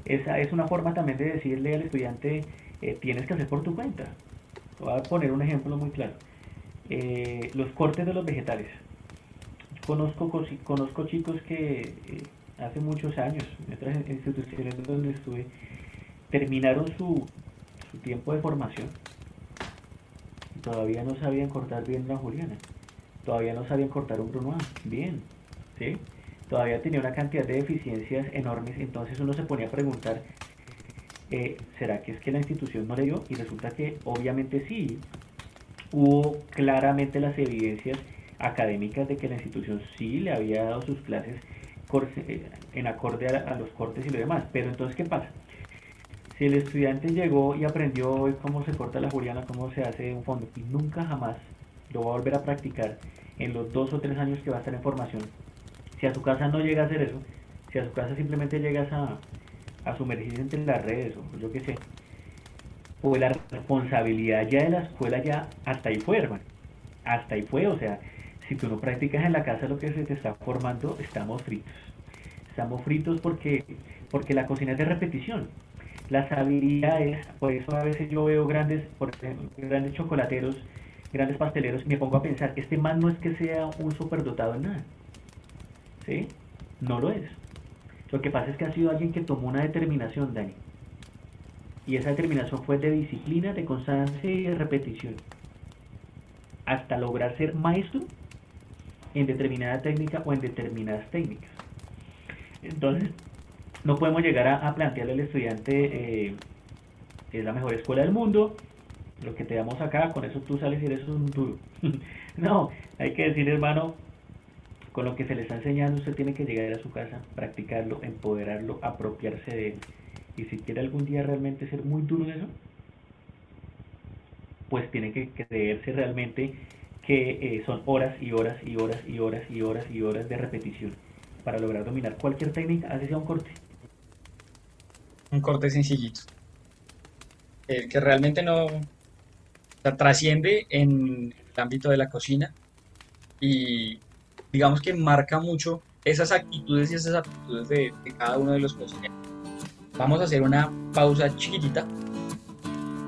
Esa es una forma también de decirle al estudiante, eh, tienes que hacer por tu cuenta. Voy a poner un ejemplo muy claro. Eh, los cortes de los vegetales. Conozco, conozco chicos que eh, hace muchos años, en otras instituciones donde estuve, terminaron su, su tiempo de formación todavía no sabían cortar bien la Juliana, todavía no sabían cortar un Brunois bien, ¿sí? Todavía tenía una cantidad de deficiencias enormes, entonces uno se ponía a preguntar, eh, ¿será que es que la institución no le dio? Y resulta que obviamente sí, hubo claramente las evidencias académicas de que la institución sí le había dado sus clases eh, en acorde a, los cortes y lo demás. Pero entonces, ¿qué pasa? Si el estudiante llegó y aprendió cómo se corta la juliana, cómo se hace un fondo, y nunca jamás lo va a volver a practicar en los dos o tres años que va a estar en formación, si a su casa no llega a hacer eso, si a su casa simplemente llegas a, a sumergirse entre las redes o yo qué sé, pues la responsabilidad ya de la escuela ya hasta ahí fue, hermano. Hasta ahí fue, o sea, si tú no practicas en la casa lo que se te está formando, estamos fritos. Estamos fritos porque, porque la cocina es de repetición las habilidades, por eso a veces yo veo grandes, por ejemplo, grandes chocolateros, grandes pasteleros, y me pongo a pensar, este man no es que sea un superdotado en nada, ¿sí? No lo es. Lo que pasa es que ha sido alguien que tomó una determinación, Dani. Y esa determinación fue de disciplina, de constancia y de repetición. Hasta lograr ser maestro en determinada técnica o en determinadas técnicas. Entonces, no podemos llegar a, plantearle al estudiante eh, que es la mejor escuela del mundo, lo que te damos acá, con eso tú sales y eres un duro. no, hay que decir, hermano, con lo que se le está enseñando, usted tiene que llegar a su casa, practicarlo, empoderarlo, apropiarse de él. Y si quiere algún día realmente ser muy duro en eso, pues tiene que creerse realmente que eh, son horas y horas y horas y horas y horas y horas de repetición para lograr dominar cualquier técnica, así sea un corte un corte sencillito. que realmente no trasciende en el ámbito de la cocina y digamos que marca mucho esas actitudes y esas aptitudes de, de cada uno de los cocineros. Vamos a hacer una pausa chiquitita,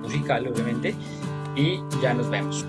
musical obviamente, y ya nos vemos.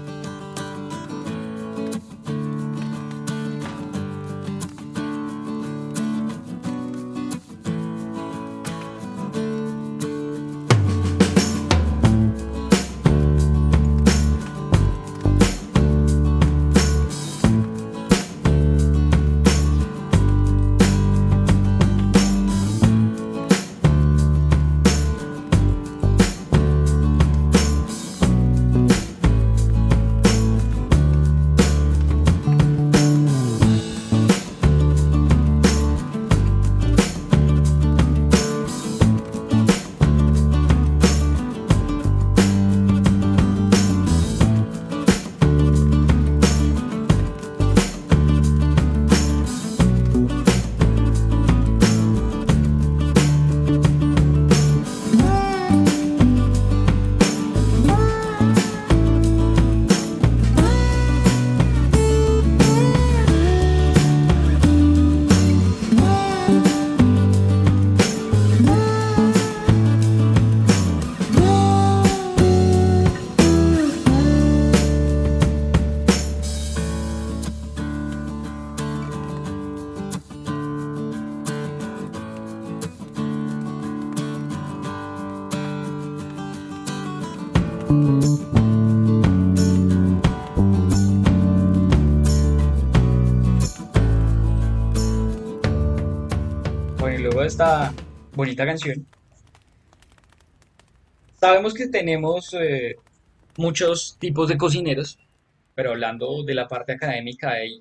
Esta bonita canción, sabemos que tenemos eh, muchos tipos de cocineros, pero hablando de la parte académica, hay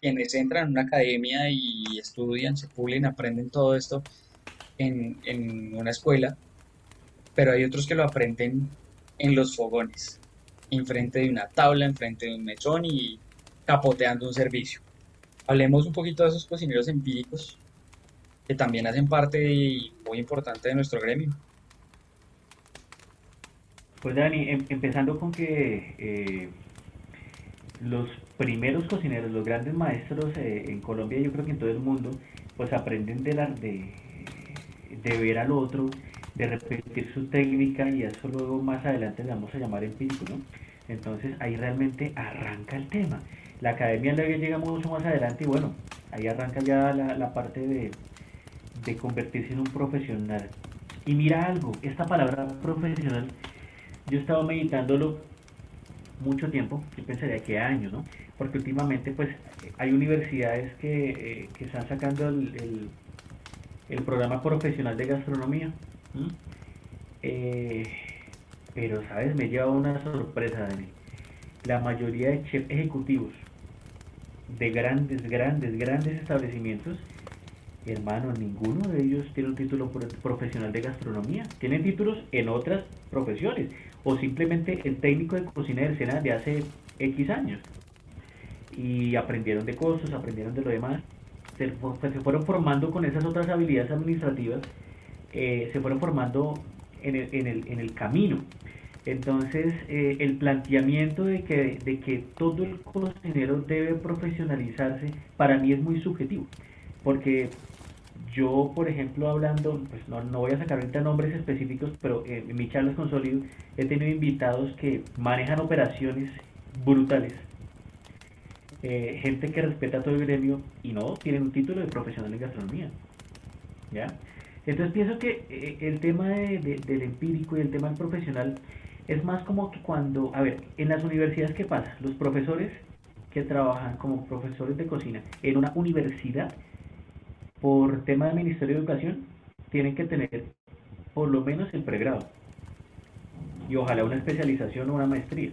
quienes entran en una academia y estudian, se pulen, aprenden todo esto en, en una escuela, pero hay otros que lo aprenden en los fogones, enfrente de una tabla, enfrente de un mesón y capoteando un servicio. Hablemos un poquito de esos cocineros empíricos que también hacen parte muy importante de nuestro gremio. Pues Dani, em- empezando con que eh, los primeros cocineros, los grandes maestros eh, en Colombia, yo creo que en todo el mundo, pues aprenden de, la, de, de ver al otro, de repetir su técnica y eso luego más adelante le vamos a llamar empírico, ¿no? Entonces ahí realmente arranca el tema. La academia luego llega mucho más adelante y bueno, ahí arranca ya la, la parte de, de convertirse en un profesional. Y mira algo, esta palabra profesional, yo he estado meditándolo mucho tiempo, yo pensaría que años, ¿no? Porque últimamente pues hay universidades que, eh, que están sacando el, el, programa profesional de gastronomía. Eh, pero, ¿sabes? Me lleva una sorpresa, Dani. La mayoría de chefs ejecutivos de grandes, grandes, grandes establecimientos, hermano, ninguno de ellos tiene un título pro- profesional de gastronomía. Tienen títulos en otras profesiones o simplemente el técnico de cocina del SENA de hace X años. Y aprendieron de costos, aprendieron de lo demás. Pues, se fueron formando con esas otras habilidades administrativas, eh, se fueron formando en el, en el, en el camino. Entonces, eh, el planteamiento de que, de que todo el cocinero debe profesionalizarse, para mí es muy subjetivo, porque yo, por ejemplo, hablando, pues no, no voy a sacar ahorita nombres específicos, pero eh, en mis charlas con Solido he tenido invitados que manejan operaciones brutales, eh, gente que respeta todo el gremio y no tienen un título de profesional en gastronomía. ¿Ya? Entonces pienso que eh, el tema de- de- del empírico y el tema del profesional es más como que cuando, a ver, en las universidades, ¿qué pasa? Los profesores que trabajan como profesores de cocina en una universidad, por tema del Ministerio de Educación, tienen que tener por lo menos el pregrado y ojalá una especialización o una maestría.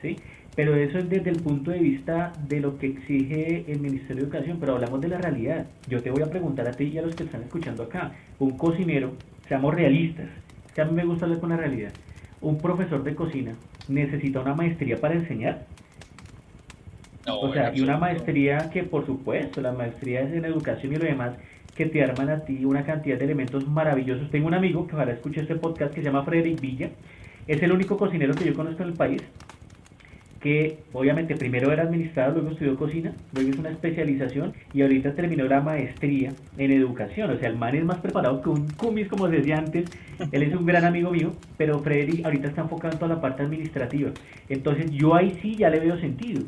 ¿Sí? Pero eso es desde el punto de vista de lo que exige el Ministerio de Educación, pero hablamos de la realidad. Yo te voy a preguntar a ti y a los que están escuchando acá, un cocinero, seamos realistas, que a mí me gusta hablar con la realidad, un profesor de cocina necesita una maestría para enseñar, No, o sea, y una maestría que por supuesto, la maestría es en educación y lo demás, que te arman a ti una cantidad de elementos maravillosos. Tengo un amigo que ojalá escuche este podcast que se llama Frederick Villa, es el único cocinero que yo conozco en el país, que obviamente primero era administrador, luego estudió cocina, luego hizo una especialización y ahorita terminó la maestría en educación. O sea, el man es más preparado que un cumis, como se decía antes. Él es un gran amigo mío, pero Frederick ahorita está enfocado en toda la parte administrativa. Entonces yo ahí sí ya le veo sentido.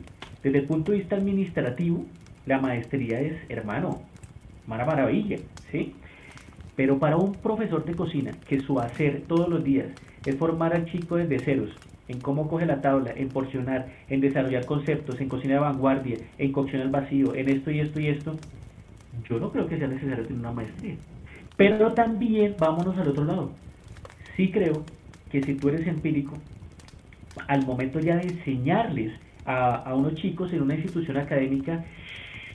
Desde el punto de vista administrativo, la maestría es, hermano, una maravilla, ¿sí? Pero para un profesor de cocina, que su hacer todos los días es formar al chico desde ceros, en cómo coge la tabla, en porcionar, en desarrollar conceptos, en cocina de vanguardia, en cocción al vacío, en esto y esto y esto, yo no creo que sea necesario tener una maestría. Pero también vámonos al otro lado. Sí creo que si tú eres empírico, al momento ya de enseñarles a, a unos chicos en una institución académica,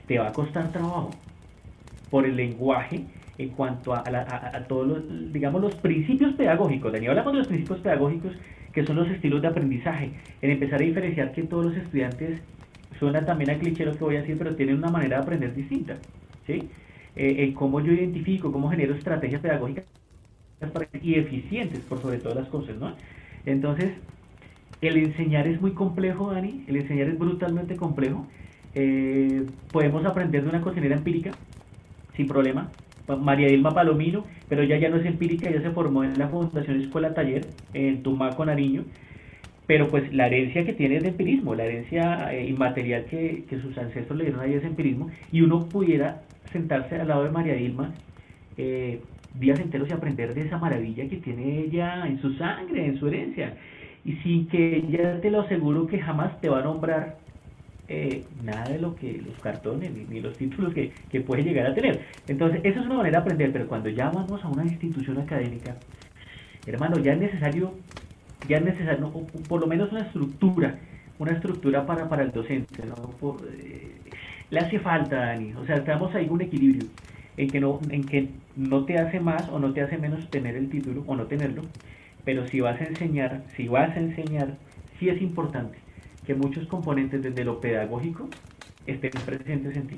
te va a costar trabajo por el lenguaje en cuanto a, a- a todos los, digamos, los principios pedagógicos. Dani, hablamos de los principios pedagógicos que son los estilos de aprendizaje, en empezar a diferenciar que todos los estudiantes, suena también a cliché lo que voy a decir, pero tienen una manera de aprender distinta, ¿sí? Eh, cómo yo identifico, cómo genero estrategias pedagógicas y eficientes por sobre todas las cosas, ¿no? Entonces, el enseñar es muy complejo, Dani, el enseñar es brutalmente complejo. Eh, podemos aprender de una cocinera empírica, sin problema. María Dilma Palomino, pero ella ya no es empírica, ella se formó en la Fundación Escuela Taller, en Tumaco, Nariño. Pero pues la herencia que tiene es de empirismo, la herencia eh, inmaterial que, sus ancestros le dieron a ella es empirismo. Y uno pudiera sentarse al lado de María Dilma eh, días enteros y aprender de esa maravilla que tiene ella en su sangre, en su herencia. Y sin que ya te lo aseguro que jamás te va a nombrar eh, nada de lo que los cartones ni, los títulos que, que puede llegar a tener. Entonces, eso es una manera de aprender, pero cuando ya vamos a una institución académica, hermano, ya es necesario, ya es necesario, por lo menos una estructura, una estructura para, para el docente, ¿no? Eh, le hace falta, Dani, o sea, estamos ahí un equilibrio en que no, en que no te hace más o no te hace menos tener el título o no tenerlo, pero si vas a enseñar, si vas a enseñar, sí es importante que muchos componentes desde lo pedagógico estén presentes en ti.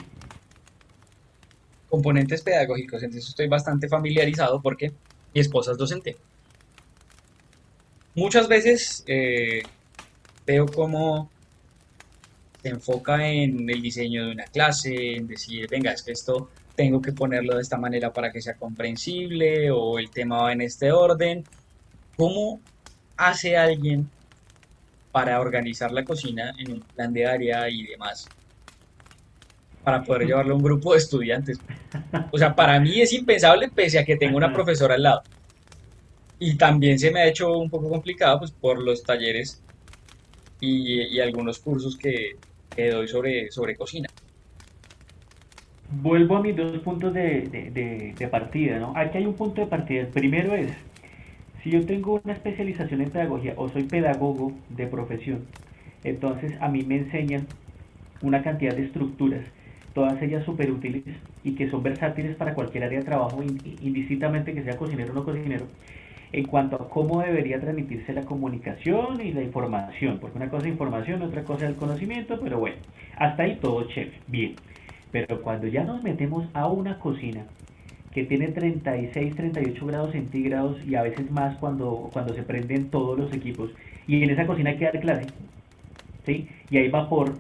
Componentes pedagógicos, entonces estoy bastante familiarizado porque mi esposa es docente. Muchas veces eh, veo cómo se enfoca en el diseño de una clase, en decir, venga, es que esto tengo que ponerlo de esta manera para que sea comprensible o el tema va en este orden. ¿Cómo hace alguien para organizar la cocina en un plan de área y demás, para poder llevarlo a un grupo de estudiantes. O sea, para mí es impensable pese a que tengo una profesora al lado. Y también se me ha hecho un poco complicado pues, por los talleres y, algunos cursos que, doy sobre, sobre cocina. Vuelvo a mis dos puntos de, de, partida, ¿no? Aquí hay un punto de partida. El primero es, si yo tengo una especialización en pedagogía o soy pedagogo de profesión, entonces a mí me enseñan una cantidad de estructuras, todas ellas súper útiles y que son versátiles para cualquier área de trabajo, indistintamente que sea cocinero o no cocinero, en cuanto a cómo debería transmitirse la comunicación y la información, porque una cosa es información, otra cosa es el conocimiento, pero bueno, hasta ahí todo chévere, bien. Pero cuando ya nos metemos a una cocina, que tiene 36, 38 grados centígrados y a veces más cuando, cuando se prenden todos los equipos. Y en esa cocina hay que dar clase, ¿sí? Y hay vapor,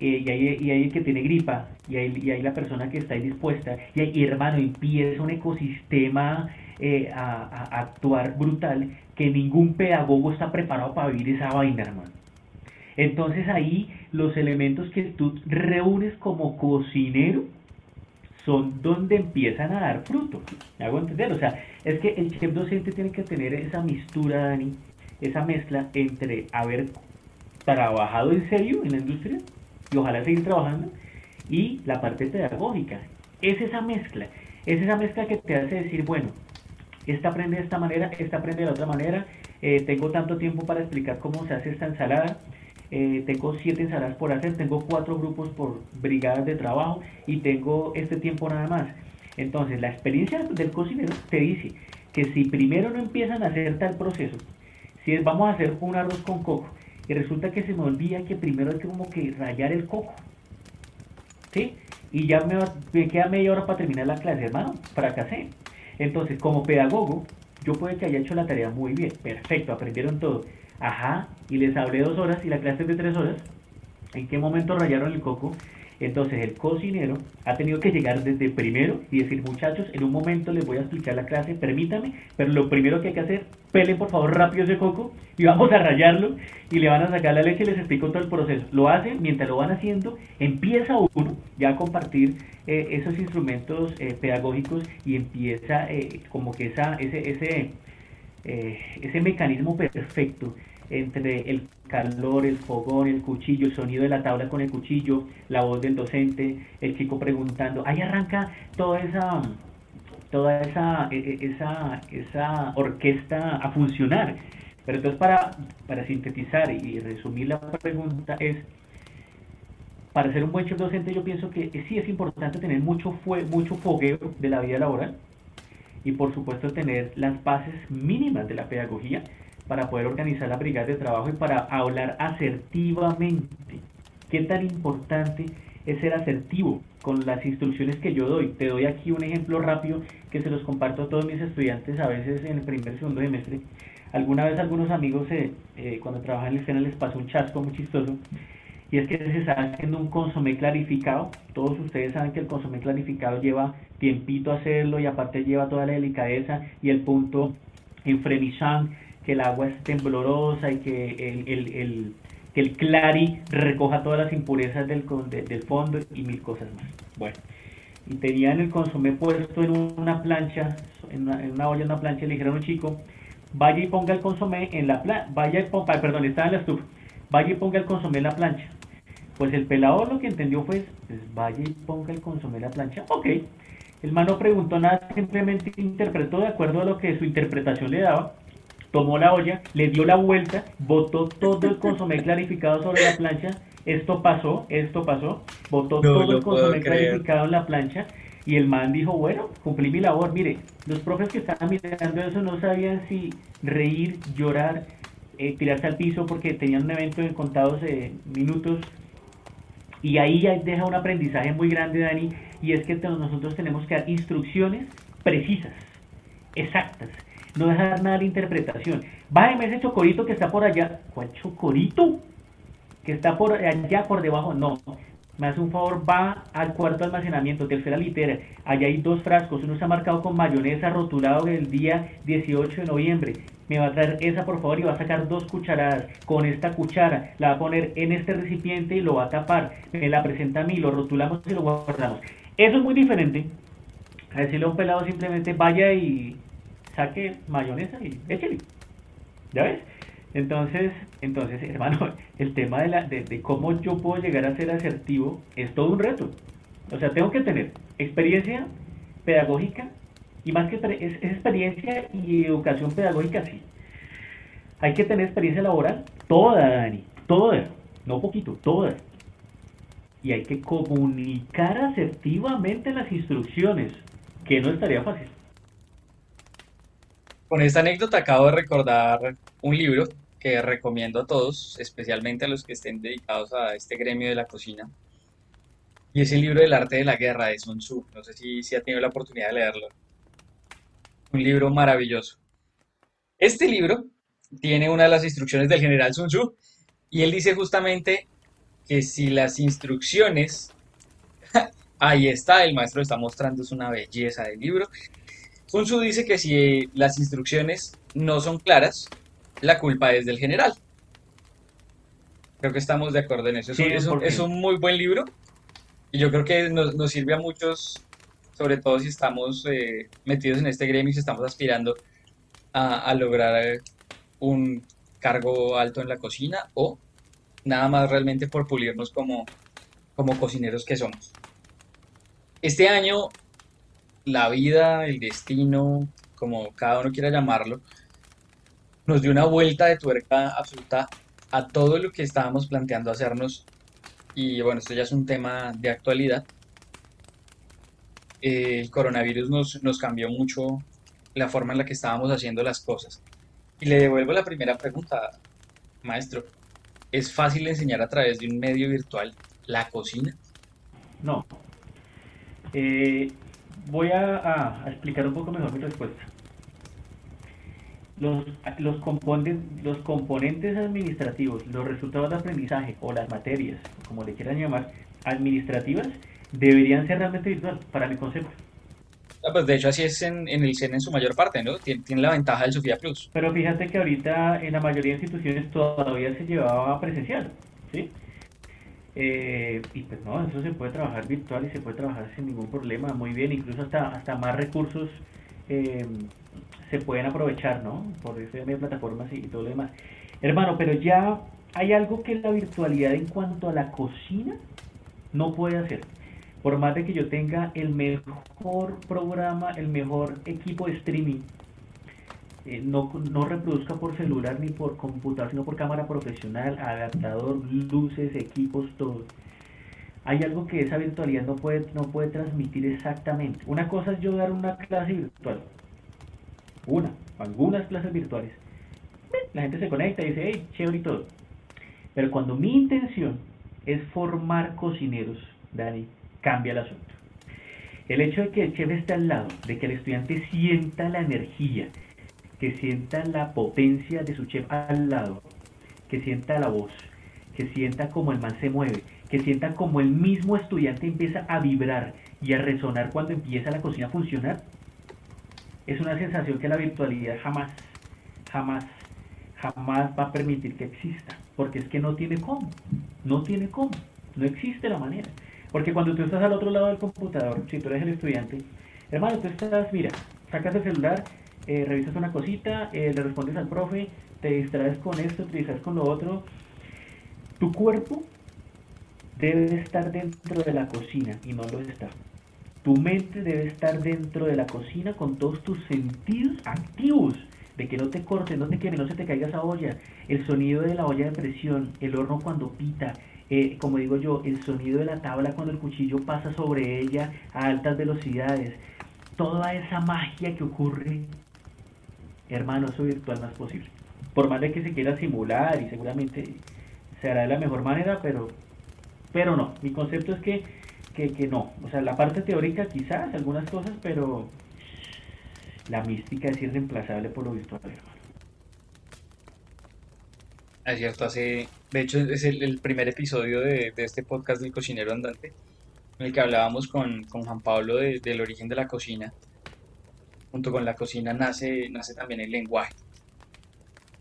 eh, y, hay, y hay el que tiene gripa, y hay, y hay la persona que está ahí dispuesta, y, hay, hermano, empieza un ecosistema eh, a, actuar brutal que ningún pedagogo está preparado para vivir esa vaina, hermano. Entonces ahí los elementos que tú reúnes como cocinero, son donde empiezan a dar fruto. ¿Me hago entender? O sea, es que el chef docente tiene que tener esa mistura, Dani, esa mezcla entre haber trabajado en serio en la industria y ojalá seguir trabajando y la parte pedagógica. Es esa mezcla, es esa mezcla que te hace decir, bueno, esta aprende de esta manera, esta aprende de la otra manera, eh, tengo tanto tiempo para explicar cómo se hace esta ensalada, eh, tengo siete ensaladas por hacer, tengo cuatro grupos por brigadas de trabajo y tengo este tiempo nada más. Entonces, la experiencia del cocinero te dice que si primero no empiezan a hacer tal proceso, si vamos a hacer un arroz con coco y resulta que se me olvida que primero hay que como que rayar el coco, ¿sí? Y ya me, me queda media hora para terminar la clase, hermano, fracasé. Entonces, como pedagogo, yo puede que haya hecho la tarea muy bien, perfecto, aprendieron todo Ajá, y les hablé dos horas y la clase es de tres horas. ¿En qué momento rayaron el coco? Entonces el cocinero ha tenido que llegar desde primero y decir, muchachos, en un momento les voy a explicar la clase, permítame, pero lo primero que hay que hacer, pelen por favor rápido ese coco y vamos a rayarlo y le van a sacar la leche y les explico todo el proceso. Lo hacen, mientras lo van haciendo, empieza uno ya a compartir eh, esos instrumentos eh, pedagógicos y empieza eh, como que esa, ese, ese, ese mecanismo perfecto entre el calor, el fogón, el cuchillo, el sonido de la tabla con el cuchillo, la voz del docente, el chico preguntando, ahí arranca toda esa toda esa, e, e, esa, esa orquesta a funcionar. Pero entonces para, para sintetizar y resumir la pregunta es, para ser un buen chef docente yo pienso que sí es importante tener mucho, fue, mucho fogueo de la vida laboral y por supuesto tener las bases mínimas de la pedagogía para poder organizar la brigada de trabajo y para hablar asertivamente. ¿Qué tan importante es ser asertivo con las instrucciones que yo doy? Te doy aquí un ejemplo rápido que se los comparto a todos mis estudiantes a veces en el primer segundo semestre. Alguna vez algunos amigos eh, eh, cuando trabajan en escena les pasó un chasco muy chistoso y es que se está haciendo un consomé clarificado. Todos ustedes saben que el consomé clarificado lleva tiempito hacerlo y aparte lleva toda la delicadeza y el punto en fremichan que el agua es temblorosa y que el, el, el, que el clari recoja todas las impurezas del, del fondo y mil cosas más. Bueno, y tenían el consomé puesto en una plancha, en una, olla, en una plancha, le dijeron un chico, vaya y ponga el consomé en la plancha, vaya y ponga, perdón, estaba en la estufa, vaya y ponga el consomé en la plancha. Pues el pelado lo que entendió fue, pues vaya y ponga el consomé en la plancha, ok. El man no preguntó nada, simplemente interpretó de acuerdo a lo que su interpretación le daba, tomó la olla, le dio la vuelta, botó todo el consomé clarificado sobre la plancha, esto pasó, esto pasó, botó todo el consomé clarificado en la plancha, y el man dijo, bueno, cumplí mi labor. Mire, los profes que estaban mirando eso no sabían si reír, llorar, eh, tirarse al piso porque tenían un evento en contados eh, minutos. Y ahí ya deja un aprendizaje muy grande, Dani, y es que nosotros tenemos que dar instrucciones precisas, exactas, no dejar nada de interpretación. Bájeme ese chocorito que está por allá. ¿Cuál chocorito? Que está por allá por debajo. No, me hace un favor, va al cuarto almacenamiento, tercera litera, allá hay dos frascos, uno está marcado con mayonesa rotulado del día 18 de noviembre, me va a traer esa por favor y va a sacar dos cucharadas, con esta cuchara la va a poner en este recipiente y lo va a tapar, me la presenta a mí, lo rotulamos y lo guardamos. Eso es muy diferente a decirle a un pelado simplemente vaya y saque mayonesa y échale, ¿ya ves? Entonces, entonces, hermano, el tema de, la, de, cómo yo puedo llegar a ser asertivo es todo un reto. O sea, tengo que tener experiencia pedagógica y más que es, experiencia y educación pedagógica, sí. Hay que tener experiencia laboral, toda, Dani, toda, no poquito, toda. Y hay que comunicar asertivamente las instrucciones, que no estaría fácil. Con esta anécdota acabo de recordar un libro que recomiendo a todos, especialmente a los que estén dedicados a este gremio de la cocina. Y es el libro del arte de la guerra de Sun Tzu. No sé si, si ha tenido la oportunidad de leerlo. Un libro maravilloso. Este libro tiene una de las instrucciones del general Sun Tzu y él dice justamente que si las instrucciones, ahí está, el maestro está mostrando, es una belleza del libro. Sun Tzu dice que si las instrucciones no son claras, la culpa es del general. Creo que estamos de acuerdo en eso. Es, un, muy buen libro y yo creo que nos, sirve a muchos, sobre todo si estamos eh, metidos en este gremio y si estamos aspirando a, lograr eh, un cargo alto en la cocina o nada más realmente por pulirnos como, como cocineros que somos. Este año, la vida, el destino, como cada uno quiera llamarlo, nos dio una vuelta de tuerca absoluta a todo lo que estábamos planteando hacernos. Y bueno, esto ya es un tema de actualidad. El coronavirus nos, nos cambió mucho la forma en la que estábamos haciendo las cosas. Y le devuelvo la primera pregunta, maestro. ¿Es fácil enseñar a través de un medio virtual la cocina? No. Eh, voy a explicar un poco mejor mi respuesta los, los, los componentes administrativos, los resultados de aprendizaje o las materias, como le quieran llamar, administrativas, deberían ser realmente virtuales, para mi concepto. Ah, pues de hecho así es en, en el CEN en su mayor parte, ¿no? Tiene, tiene, la ventaja del Sofía Plus. Pero fíjate que ahorita en la mayoría de instituciones todavía se llevaba presencial, ¿sí? Eh, y pues no, eso se puede trabajar virtual y se puede trabajar sin ningún problema, muy bien, incluso hasta, hasta más recursos eh, se pueden aprovechar, ¿no? Por eso de plataformas y todo lo demás. Hermano, pero ya hay algo que la virtualidad en cuanto a la cocina no puede hacer. Por más de que yo tenga el mejor programa, el mejor equipo de streaming, eh, no, no reproduzca por celular ni por computador, sino por cámara profesional, adaptador, luces, equipos, todo. Hay algo que esa virtualidad no puede, no puede transmitir exactamente. Una cosa es yo dar una clase virtual, una, algunas clases virtuales. La gente se conecta y dice, hey, chévere y todo. Pero cuando mi intención es formar cocineros, Dani, cambia el asunto. El hecho de que el chef esté al lado, de que el estudiante sienta la energía, que sienta la potencia de su chef al lado, que sienta la voz, que sienta como el man se mueve, que sienta como el mismo estudiante empieza a vibrar y a resonar cuando empieza la cocina a funcionar, es una sensación que la virtualidad jamás, jamás, jamás va a permitir que exista, porque es que no tiene cómo, no tiene cómo, no existe la manera. Porque cuando tú estás al otro lado del computador, si tú eres el estudiante, hermano, tú estás, mira, sacas el celular eh, revisas una cosita, eh, le respondes al profe, te distraes con esto, te distraes con lo otro. Tu cuerpo debe estar dentro de la cocina y no lo está. Tu mente debe estar dentro de la cocina con todos tus sentidos activos, de que no te cortes, no te quemes, no se te caiga esa olla, el sonido de la olla de presión, el horno cuando pita, como digo yo, el sonido de la tabla cuando el cuchillo pasa sobre ella a altas velocidades, toda esa magia que ocurre, hermano, eso virtual no es posible. Por más de que se quiera simular y seguramente se hará de la mejor manera, pero, pero no. Mi concepto es que, que, no. O sea, la parte teórica quizás, algunas cosas, pero la mística es irreemplazable por lo virtual, hermano. Es cierto, hace, de hecho es el, primer episodio de, este podcast del cocinero andante, en el que hablábamos con, Juan Pablo del origen de la cocina. Junto con la cocina nace, nace también el lenguaje.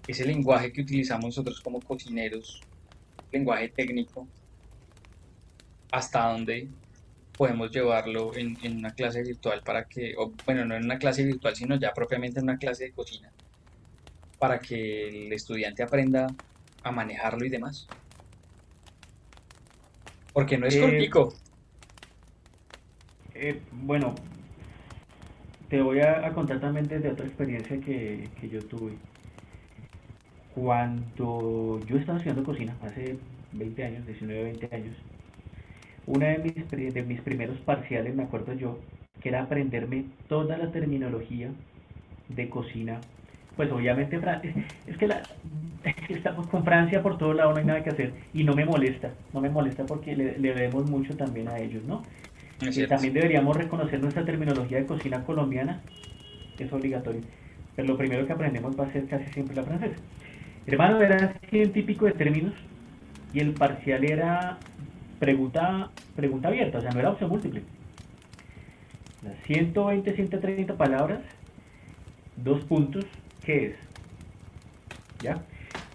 Ese lenguaje que utilizamos nosotros como cocineros, lenguaje técnico, hasta dónde podemos llevarlo en, en, una clase virtual para que, o, bueno, no en una clase virtual, sino ya propiamente en una clase de cocina, para que el estudiante aprenda a manejarlo y demás. Porque no es eh, cortico. Eh, bueno, te voy a, contar también desde otra experiencia que, yo tuve. Cuando yo estaba estudiando cocina, hace 20 años, 19, 20 años, una de mis, de mis primeros parciales, me acuerdo yo, que era aprenderme toda la terminología de cocina pues obviamente es que la, estamos con Francia por todo lado, no hay nada que hacer y no me molesta, no me molesta porque le, debemos mucho también a ellos, ¿no? Y también deberíamos reconocer nuestra terminología de cocina colombiana, es obligatorio, pero lo primero que aprendemos va a ser casi siempre la francesa. Hermano, era típico de términos y el parcial era pregunta, pregunta abierta, o sea, no era opción múltiple. Las 120, 130 palabras, dos puntos, qué es. ¿Ya?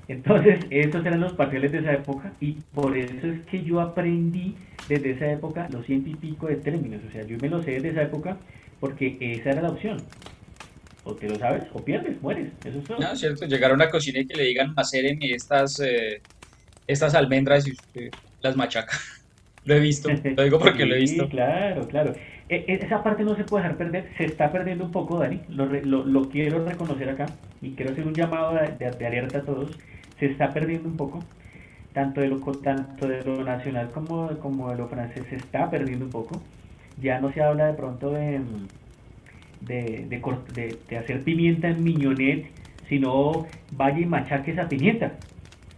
Entonces, esos eran los parciales de esa época y por eso es que yo aprendí desde esa época los ciento y pico de términos. O sea, yo me lo sé desde esa época porque esa era la opción. O te lo sabes o pierdes, mueres. Eso es todo. No, cierto. Llegar a una cocina y que le digan macérenme estas, eh, estas almendras y usted las machaca. lo he visto. Lo digo porque lo he visto. Claro, claro. E, e, esa parte no se puede dejar perder, se está perdiendo un poco, Dani, lo, lo, lo quiero reconocer acá y quiero hacer un llamado de, de, alerta a todos, se está perdiendo un poco, tanto de lo, tanto de lo nacional como, como de lo francés se está perdiendo un poco, ya no se habla de pronto de, de, de, de hacer pimienta en miñonet, sino vaya y machaque esa pimienta,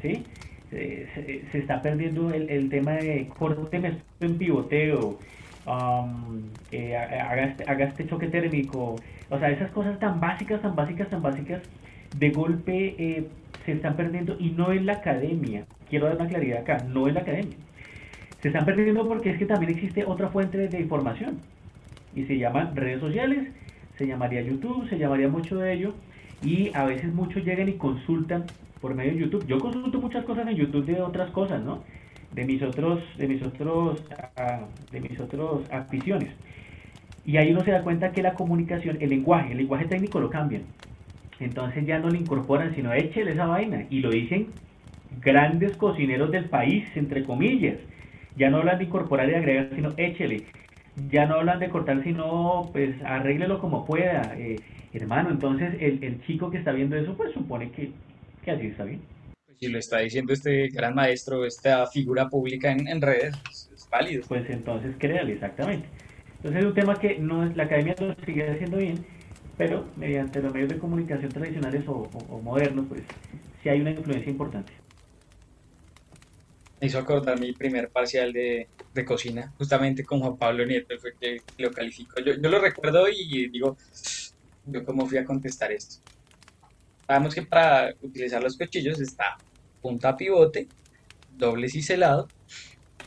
¿sí? Se, se, está perdiendo el, el tema de corte en pivoteo, um, eh, este, choque térmico, o sea, esas cosas tan básicas, tan básicas, tan básicas, de golpe eh, se están perdiendo y no en la academia, quiero dar una claridad acá, no en la academia, se están perdiendo porque es que también existe otra fuente de información y se llaman redes sociales, se llamaría YouTube, se llamaría mucho de ello y a veces muchos llegan y consultan por medio de YouTube. Yo consulto muchas cosas en YouTube de otras cosas, ¿no? De mis otros, de mis otros, ah, de mis otros aficiones. Y ahí uno se da cuenta que la comunicación, el lenguaje, el lenguaje técnico lo cambian. Entonces ya no le incorporan, sino échele esa vaina. Y lo dicen grandes cocineros del país, entre comillas. Ya no hablan de incorporar y agregar, sino échele. Ya no hablan de cortar, sino pues arréglelo como pueda. Eh, hermano, entonces el, el chico que está viendo eso, pues supone que, que así está bien si lo está diciendo este gran maestro, esta figura pública en, redes, es, válido. Pues entonces créale, exactamente. Entonces es un tema que no la academia lo sigue haciendo bien, pero mediante los medios de comunicación tradicionales o, modernos, pues sí hay una influencia importante. Me hizo acordar mi primer parcial de, de cocina, justamente con Juan Pablo Nieto, fue que lo calificó. Yo, yo lo recuerdo y digo, yo cómo fui a contestar esto. Sabemos que para utilizar los cuchillos está punta pivote, doble ciselado.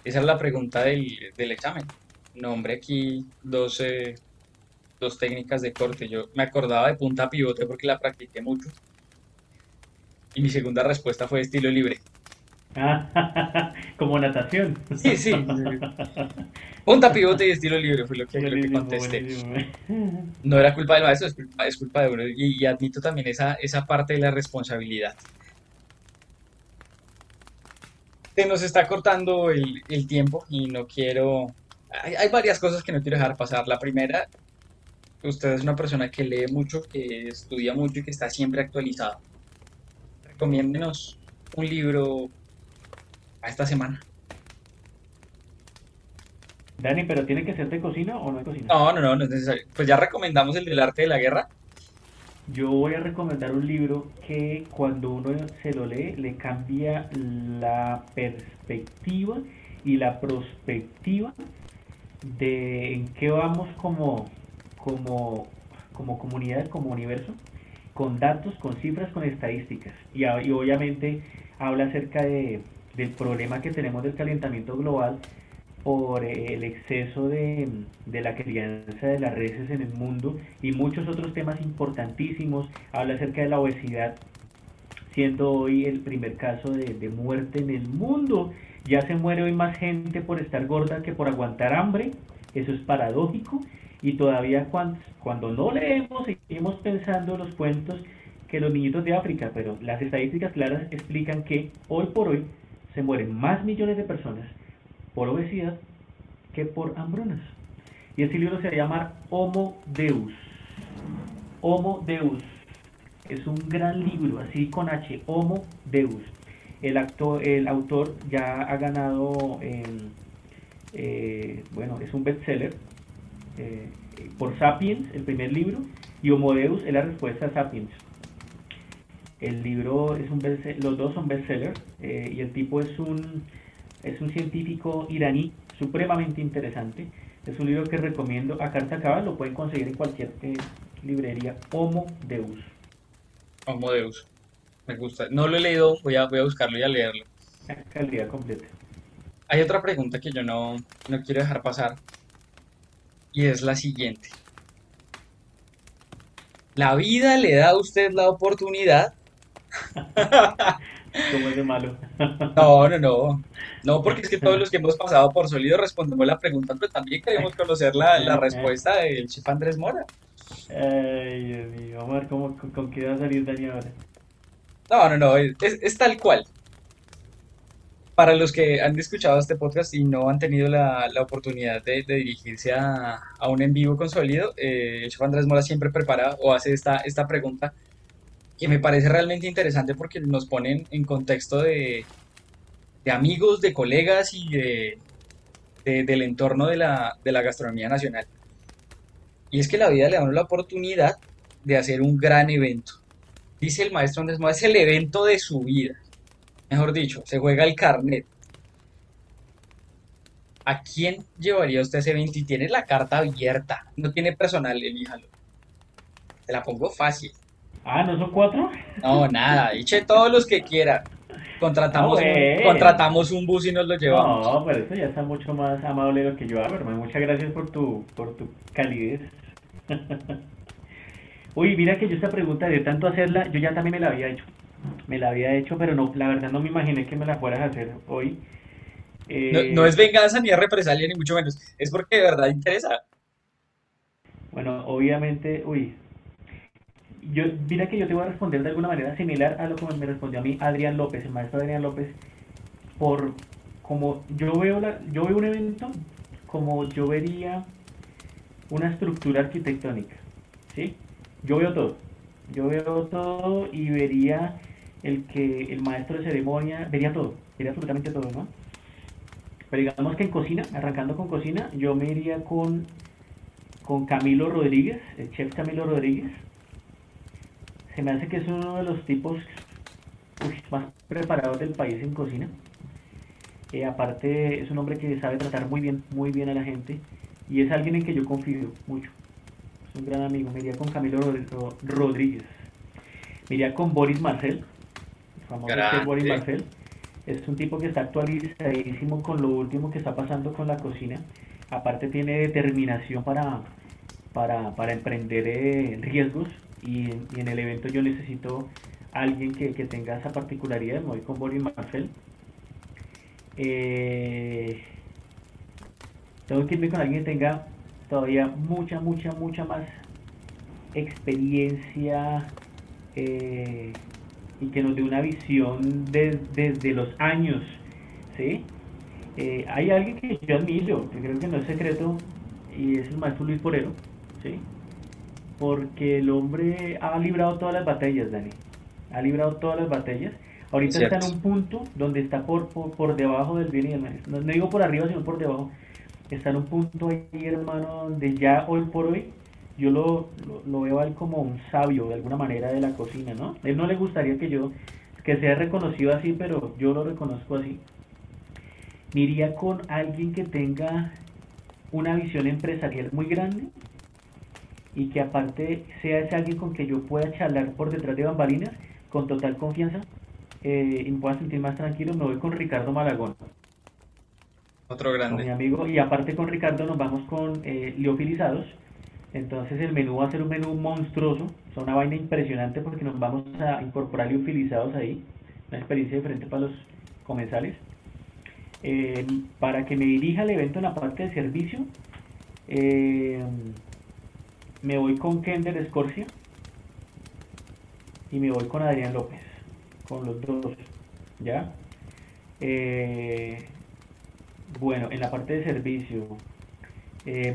Esa es la pregunta del, examen. Nombre aquí dos, dos técnicas de corte. Yo me acordaba de punta pivote porque la practiqué mucho. Y mi segunda respuesta fue estilo libre. como natación. Sí, sí. Punta pivote y estilo libre fue lo que, lo que contesté. No era culpa del maestro, es culpa, es culpa de uno. Y, admito también esa, esa parte de la responsabilidad. Se nos está cortando el, el tiempo y no quiero... Hay, hay, varias cosas que no quiero dejar pasar. La primera, usted es una persona que lee mucho, que estudia mucho y que está siempre actualizado. Recomiéndenos un libro a esta semana. Dani, ¿pero tiene que ser de cocina o no de cocina? No, no, no, no es necesario. Pues ya recomendamos el del arte de la guerra. Yo voy a recomendar un libro que cuando uno se lo lee le cambia la perspectiva y la prospectiva de en qué vamos como, como, como comunidad, como universo, con datos, con cifras, con estadísticas. Y, y obviamente habla acerca de, del problema que tenemos del calentamiento global por el exceso de, la crianza de las reses en el mundo y muchos otros temas importantísimos. Habla acerca de la obesidad, siendo hoy el primer caso de, muerte en el mundo. Ya se muere hoy más gente por estar gorda que por aguantar hambre. Eso es paradójico. Y todavía cuando, cuando no leemos, seguimos pensando los cuentos que los niñitos de África, pero las estadísticas claras explican que hoy por hoy se mueren más millones de personas por obesidad que por hambrunas. Y ese libro se llama Homo Deus. Homo Deus. Es un gran libro, así con H, Homo Deus. El, actor, el autor ya ha ganado, eh, bueno, es un bestseller eh, por Sapiens, el primer libro, y Homo Deus es la respuesta a Sapiens. El libro es un los dos son bestsellers eh, y el tipo es un es un científico iraní supremamente interesante. Es un libro que recomiendo a carta cabal, lo pueden conseguir en cualquier eh, librería. Homo Deus. Homo Deus. Me gusta. No lo he leído, voy a, voy a buscarlo y a leerlo. La calidad completa. Hay otra pregunta que yo no, no quiero dejar pasar. Y es la siguiente. ¿La vida le da a usted la oportunidad ¿Cómo es de malo? No, no, no. No, porque es que todos los que hemos pasado por sólido respondemos la pregunta, pero también queremos conocer la, la respuesta del chef Andrés Mora. Ay, Dios mío. Vamos a ver cómo, con, qué va a salir Dani ahora. No, no, no. Es, es, tal cual. Para los que han escuchado este podcast y no han tenido la, la oportunidad de, de dirigirse a, a, un en vivo con sólido, eh, el chef Andrés Mora siempre prepara o hace esta, esta pregunta que me parece realmente interesante porque nos ponen en contexto de, amigos, de colegas y de, del entorno de la, gastronomía nacional. Y es que la vida le da la oportunidad de hacer un gran evento. Dice el maestro Andrés es el evento de su vida. Mejor dicho, se juega el carnet. ¿A quién llevaría usted ese evento y tiene la carta abierta? No tiene personal, elíjalo. Se la pongo fácil. Ah, ¿no son cuatro? No, nada, eche todos los que quiera. Contratamos, un, contratamos un bus y nos lo llevamos. No, pero eso ya está mucho más amable de lo que yo hago, hermano. Muchas gracias por tu, por tu calidez. Uy, mira que yo esta pregunta de tanto hacerla, yo ya también me la había hecho. Me la había hecho, pero no, la verdad no me imaginé que me la fueras a hacer hoy. No, no, es venganza ni es represalia, ni mucho menos. Es porque de verdad interesa. Bueno, obviamente, uy, yo, mira que yo te voy a responder de alguna manera similar a lo que me respondió a mí Adrián López, el maestro Adrián López, por como yo veo la, yo veo un evento como yo vería una estructura arquitectónica, ¿sí? Yo veo todo, yo veo todo y vería el que el maestro de ceremonia vería todo, vería absolutamente todo, ¿no? Pero digamos que en cocina, arrancando con cocina, yo me iría con, con Camilo Rodríguez, el chef Camilo Rodríguez, se me hace que es uno de los tipos más preparados del país en cocina. Eh, aparte es un hombre que sabe tratar muy bien, muy bien a la gente y es alguien en que yo confío mucho. Es un gran amigo. Me iría con Camilo Rodríguez. Me iría con Boris Marcel, el famoso Boris Marcel. Es un tipo que está actualizadísimo con lo último que está pasando con la cocina. Aparte tiene determinación para, para, para emprender eh, riesgos y, en el evento yo necesito alguien que, tenga esa particularidad, me voy con Boris Marcel. Eh, Tengo que irme con alguien que tenga todavía mucha, mucha, mucha más experiencia eh, y que nos dé una visión desde los años, ¿sí? Eh, hay alguien que yo admiro, que creo que no es secreto, y es el maestro Luis Porero, ¿sí? Porque el hombre ha librado todas las batallas, Dani. Ha librado todas las batallas. Ahorita está en un punto donde está por, por, debajo del bien y del mal. No, digo por arriba, sino por debajo. Está en un punto ahí, hermano, donde ya hoy por hoy yo lo, lo, veo a él como un sabio de alguna manera de la cocina, ¿no? A él no le gustaría que yo, que sea reconocido así, pero yo lo reconozco así. Me iría con alguien que tenga una visión empresarial muy grande y que aparte sea ese alguien con que yo pueda charlar por detrás de bambalinas con total confianza eh, y me pueda sentir más tranquilo, me voy con Ricardo Malagón. Otro grande. mi amigo, y aparte con Ricardo nos vamos con eh, liofilizados. Entonces el menú va a ser un menú monstruoso, es una vaina impresionante porque nos vamos a incorporar liofilizados ahí, una experiencia diferente para los comensales. Eh, para que me dirija el evento en la parte de servicio, eh, me voy con Kender Scorsia y me voy con Adrián López, con los dos, ¿ya? Eh, bueno, en la parte de servicio,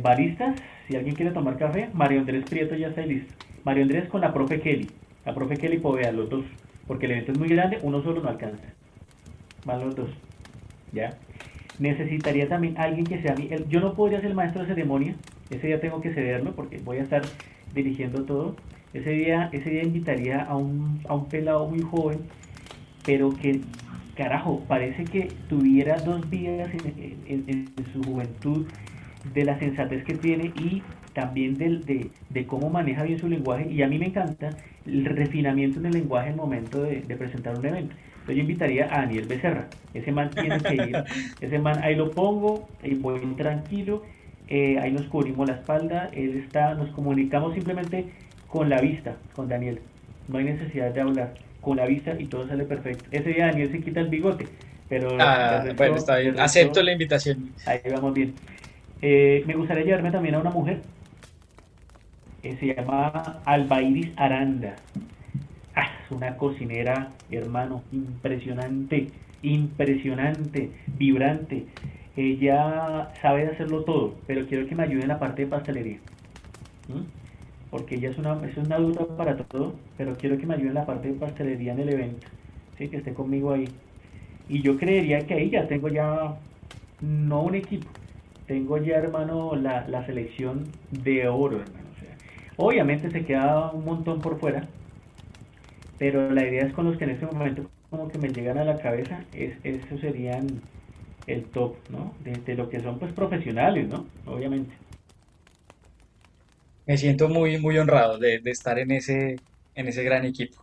baristas, si alguien quiere tomar café, Mario Andrés Prieto ya está listo. Mario Andrés con la profe Kelly, la profe Kelly Povea, los dos, porque el evento es muy grande, uno solo no alcanza, van los dos. ¿ya? Necesitaría también alguien que sea mi... yo no podría ser maestro de ceremonia, ese día tengo que cederlo porque voy a estar dirigiendo todo. Ese día, ese día invitaría a un, a un pelado muy joven, pero que, carajo, parece que tuviera dos vidas en, su juventud, de la sensatez que tiene y también de, de, cómo maneja bien su lenguaje. Y a mí me encanta el refinamiento en el lenguaje en el momento de, de presentar un evento. Entonces yo invitaría a Daniel Becerra. Ese man tiene que ir. Ese man ahí lo pongo, y voy tranquilo, eh, ahí nos cubrimos la espalda, él está, nos comunicamos simplemente con la vista, con Daniel. No hay necesidad de hablar, con la vista y todo sale perfecto. Ese día Daniel se quita el bigote, pero... Ah, bueno, está bien. Acepto la invitación. Ahí vamos bien. Eh, me gustaría llevarme también a una mujer. Eh, se llama Albairis Aranda una cocinera, hermano, impresionante, impresionante, vibrante. Ella sabe hacerlo todo, pero quiero que me ayude en la parte de pastelería. Porque ella es una, es una dura para todo, pero quiero que me ayude en la parte de pastelería en el evento. ¿sí? Que esté conmigo ahí. Y yo creería que ahí ya tengo ya, no un equipo, tengo ya, hermano, la, la selección de oro, hermano. obviamente se queda un montón por fuera, pero la idea es con los que en este momento como que me llegan a la cabeza, es, esos serían el top, ¿no? De, lo que son pues profesionales, ¿no? Obviamente. Me siento muy, muy honrado de, estar en ese, en ese gran equipo.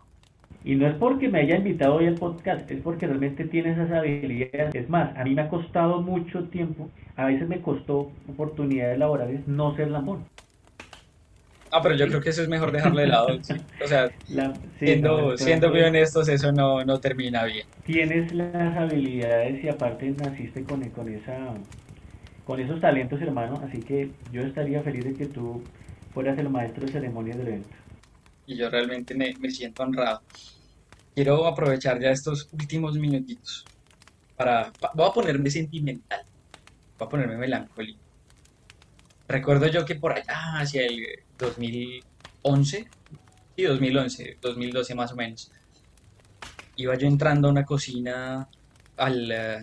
Y no es porque me haya invitado hoy al podcast, es porque realmente tiene esas habilidades. Es más, a mí me ha costado mucho tiempo, a veces me costó oportunidades laborales no ser lambón. Ah, pero yo creo que eso es mejor dejarlo de lado. O sea, siendo, siendo bien honestos, eso no, no termina bien. Tienes las habilidades y aparte naciste con, con, esa, con esos talentos, hermano. Así que yo estaría feliz de que tú fueras el maestro de ceremonias del evento. Y yo realmente me, me siento honrado. Quiero aprovechar ya estos últimos minutitos para... Voy a ponerme sentimental. Voy a ponerme melancólico. Recuerdo yo que por allá, hacia el 2011, sí, 2011, 2012 más o menos, iba yo entrando a una cocina, al, eh,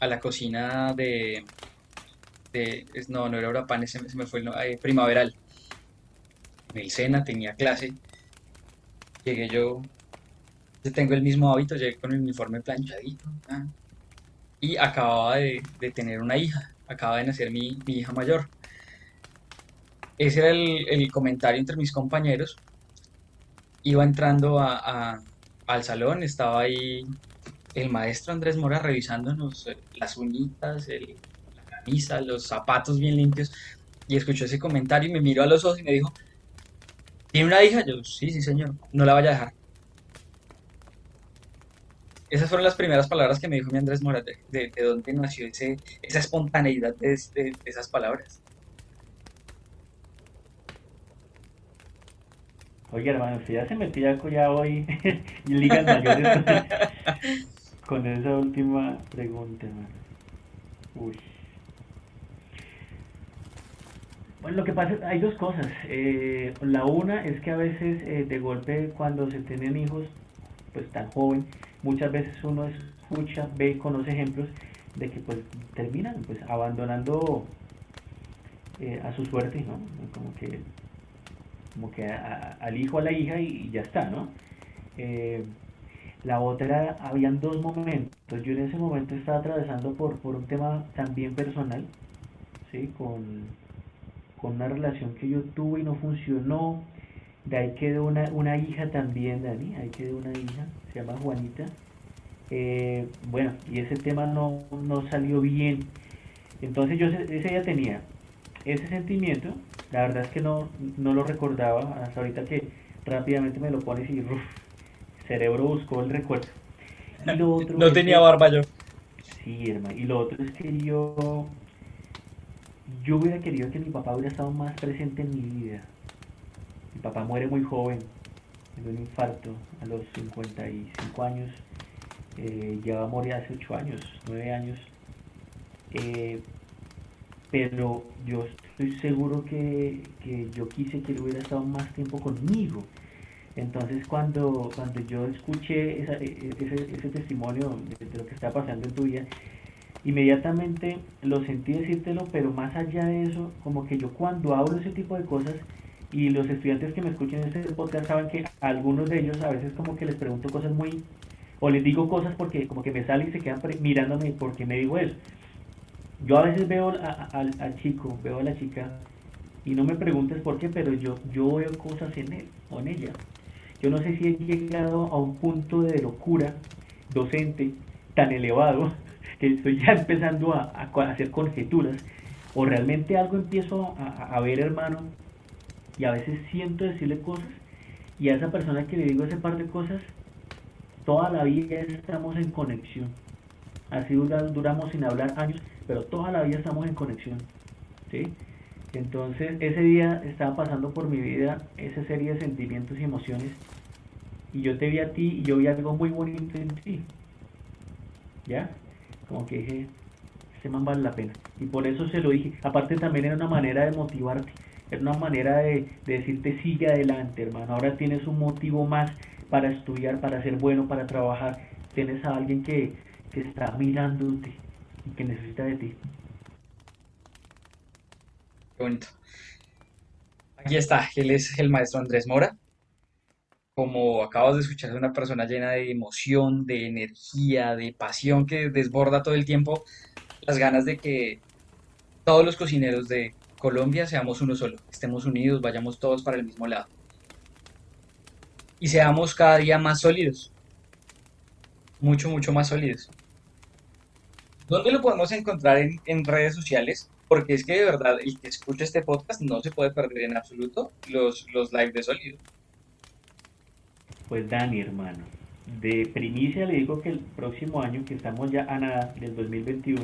a la cocina de, de, no, no era Orapan, se, se me fue eh, primaveral. En el Sena tenía clase, llegué yo, tengo el mismo hábito, llegué con el uniforme planchadito, y acababa de, de, tener una hija, acaba de nacer mi, mi hija mayor. Ese era el, comentario entre mis compañeros. Iba entrando al salón, estaba ahí el maestro Andrés Mora revisándonos eh, las uñitas, la camisa, los zapatos bien limpios, y escuchó ese comentario y me miró a los ojos y me dijo, ¿tiene una hija? Yo, sí, sí, señor, no la vaya a dejar. esas fueron las primeras palabras que me dijo mi Andrés Morate, de, de dónde nació ese, esa espontaneidad de, de esas palabras. Oye, hermano, si ya se metía ya hoy en ligas mayores con esa última pregunta, hermano. Uy. Bueno, lo que pasa, hay dos cosas. Eh, la una es que a veces eh, de golpe cuando se tienen hijos, pues tan joven, muchas veces uno escucha, ve, conoce ejemplos de que pues terminan pues abandonando eh, a su suerte, ¿no? Como que como que al hijo, a la hija y, ya está, ¿no? Eh, la otra, habían dos momentos. Yo en ese momento estaba atravesando por, por un tema también personal, ¿sí? Con, con una relación que yo tuve y no funcionó. De ahí quedó una, una hija también, Dani, ahí quedó una hija, se llama Juanita. Eh, bueno, y ese tema no, no salió bien. Entonces yo ese día tenía ese sentimiento, la verdad es que no, no lo recordaba hasta ahorita que rápidamente me lo pones y uf, cerebro buscó el recuerdo. Y lo otro no tenía barba yo. Sí, hermano. Y lo otro es que yo, yo hubiera querido que mi papá hubiera estado más presente en mi vida. Mi papá muere muy joven, de un infarto a los 55 años. Eh, ya va a morir hace 8 años, 9 años. Eh, pero yo estoy seguro que, yo quise que él hubiera estado más tiempo conmigo. Entonces cuando, cuando yo escuché e, e, ese, testimonio de, lo que está pasando en tu vida, inmediatamente lo sentí decírtelo, pero más allá de eso, como que yo cuando hablo ese tipo de cosas, y los estudiantes que me escuchen en este podcast saben que algunos de ellos a veces como que les pregunto cosas muy, o les digo cosas porque como que me salen y se quedan mirándome porque me digo eso. Yo a veces veo al chico, veo a la chica, y no me preguntes por qué, pero yo, yo veo cosas en él o en ella. Yo no sé si he llegado a un punto de locura docente tan elevado que estoy ya empezando a, hacer conjeturas, o realmente algo empiezo a, ver, hermano, y a veces siento decirle cosas, y a esa persona que le digo ese par de cosas, toda la vida estamos en conexión. Así duramos sin hablar años, pero toda la vida estamos en conexión. ¿sí? Entonces, ese día estaba pasando por mi vida esa serie de sentimientos y emociones, y yo te vi a ti y yo vi algo muy bonito en ti. ¿Ya? Como que dije, este man vale la pena. Y por eso se lo dije. Aparte también era una manera de motivarte. Era una manera de, de decirte sigue adelante, hermano. Ahora tienes un motivo más para estudiar, para ser bueno, para trabajar. Tienes a alguien que, que está mirándote que necesita de ti. Qué bonito. Aquí está, él es el maestro Andrés Mora. Como acabas de escuchar, es una persona llena de emoción, de energía, de pasión que desborda todo el tiempo las ganas de que todos los cocineros de Colombia seamos uno solo, estemos unidos, vayamos todos para el mismo lado. Y seamos cada día más sólidos. Mucho, mucho más sólidos. ¿Dónde lo podemos encontrar en, redes sociales? Porque es que de verdad, el que escucha este podcast no se puede perder en absoluto los, los live de sólido. Pues Dani, hermano, de primicia le digo que el próximo año, que estamos ya a nada del 2021,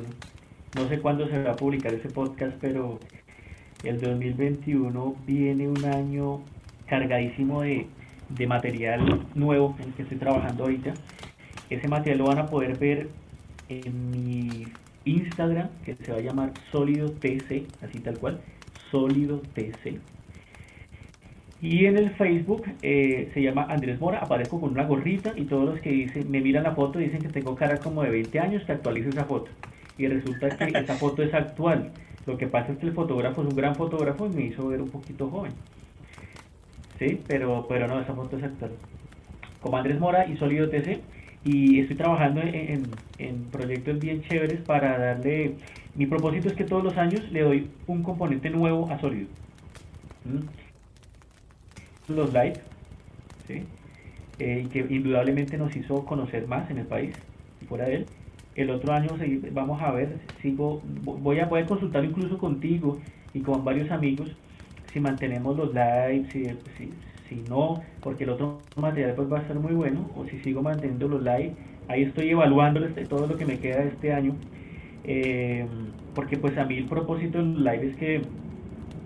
no sé cuándo se va a publicar ese podcast, pero el 2021 viene un año cargadísimo de, de material nuevo en el que estoy trabajando ahorita. Ese material lo van a poder ver en mi Instagram, que se va a llamar Sólido TC, así tal cual, Sólido TC. Y en el Facebook eh, se llama Andrés Mora, aparezco con una gorrita y todos los que dicen, me miran la foto dicen que tengo cara como de 20 años, que actualice esa foto. Y resulta que esa foto es actual. Lo que pasa es que el fotógrafo es un gran fotógrafo y me hizo ver un poquito joven. Sí, pero, pero no, esa foto es actual. Como Andrés Mora y Sólido TC y estoy trabajando en, en, proyectos bien chéveres para darle... Mi propósito es que todos los años le doy un componente nuevo a Sólido. ¿Mm? Los live, ¿sí? Eh, que indudablemente nos hizo conocer más en el país y fuera de él. El otro año vamos a ver, sigo, voy a poder consultar incluso contigo y con varios amigos si mantenemos los lives, si, si, si no, porque el otro material pues va a ser muy bueno, o si sigo manteniendo los live, ahí estoy evaluando todo lo que me queda de este año, eh, porque pues a mí el propósito del live es que,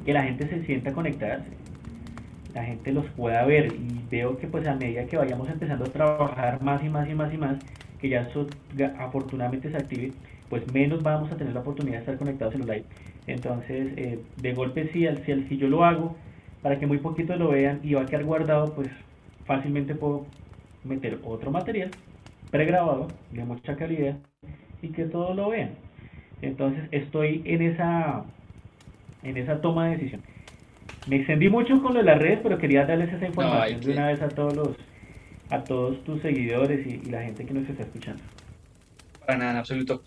que la gente se sienta conectada, la gente los pueda ver y veo que pues a medida que vayamos empezando a trabajar más y más y más y más, que ya eso afortunadamente se active, pues menos vamos a tener la oportunidad de estar conectados en los live. Entonces, eh, de golpe al, si, si yo lo hago, para que muy poquito lo vean y va a quedar guardado, pues fácilmente puedo meter otro material pregrabado de mucha calidad y que todos lo vean. Entonces estoy en esa en esa toma de decisión. Me extendí mucho con lo de las redes, pero quería darles esa información de una vez a todos los a todos tus seguidores y, la gente que nos está escuchando. Para nada, en absoluto.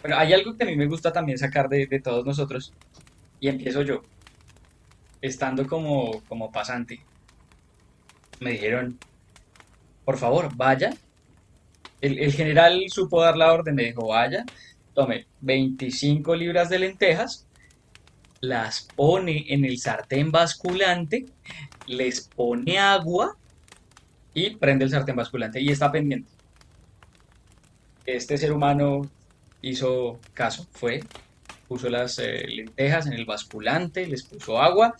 Bueno, hay algo que a mí me gusta también sacar de, de todos nosotros y empiezo yo. Estando como, como pasante, me dijeron, por favor, vaya. El, el general supo dar la orden, me dijo, vaya, tome 25 libras de lentejas, las pone en el sartén basculante, les pone agua y prende el sartén basculante y está pendiente. Este ser humano hizo caso, fue, puso las eh, lentejas en el basculante, les puso agua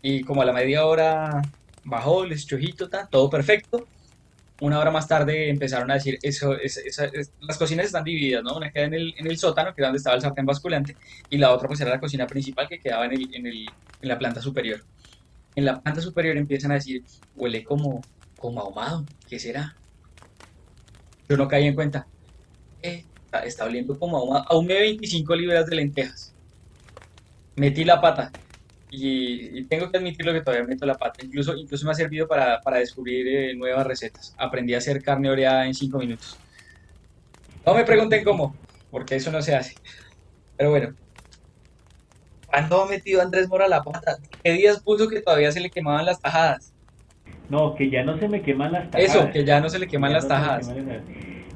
y como a la media hora bajó, les chojito, todo perfecto una hora más tarde empezaron a decir, eso, las cocinas están divididas, ¿no? Una queda en el, en el sótano, que era donde estaba el sartén basculante, y la otra pues era la cocina principal que quedaba en, el, en, el, en la planta superior. En la planta superior empiezan a decir, huele como, como ahumado, ¿qué será? Yo no caí en cuenta. Eh, está, oliendo como ahumado. Aún me 25 libras de lentejas. Metí la pata y, tengo que admitirlo que todavía meto la pata. Incluso, incluso me ha servido para, para descubrir eh, nuevas recetas. Aprendí a hacer carne oreada en 5 minutos. No me pregunten cómo, porque eso no se hace. Pero bueno. ¿Cuándo ha metido Andrés Mora la pata? ¿Qué días puso que todavía se le quemaban las tajadas? No, que ya no se me queman las tajadas. Eso, que ya no se le queman las tajadas.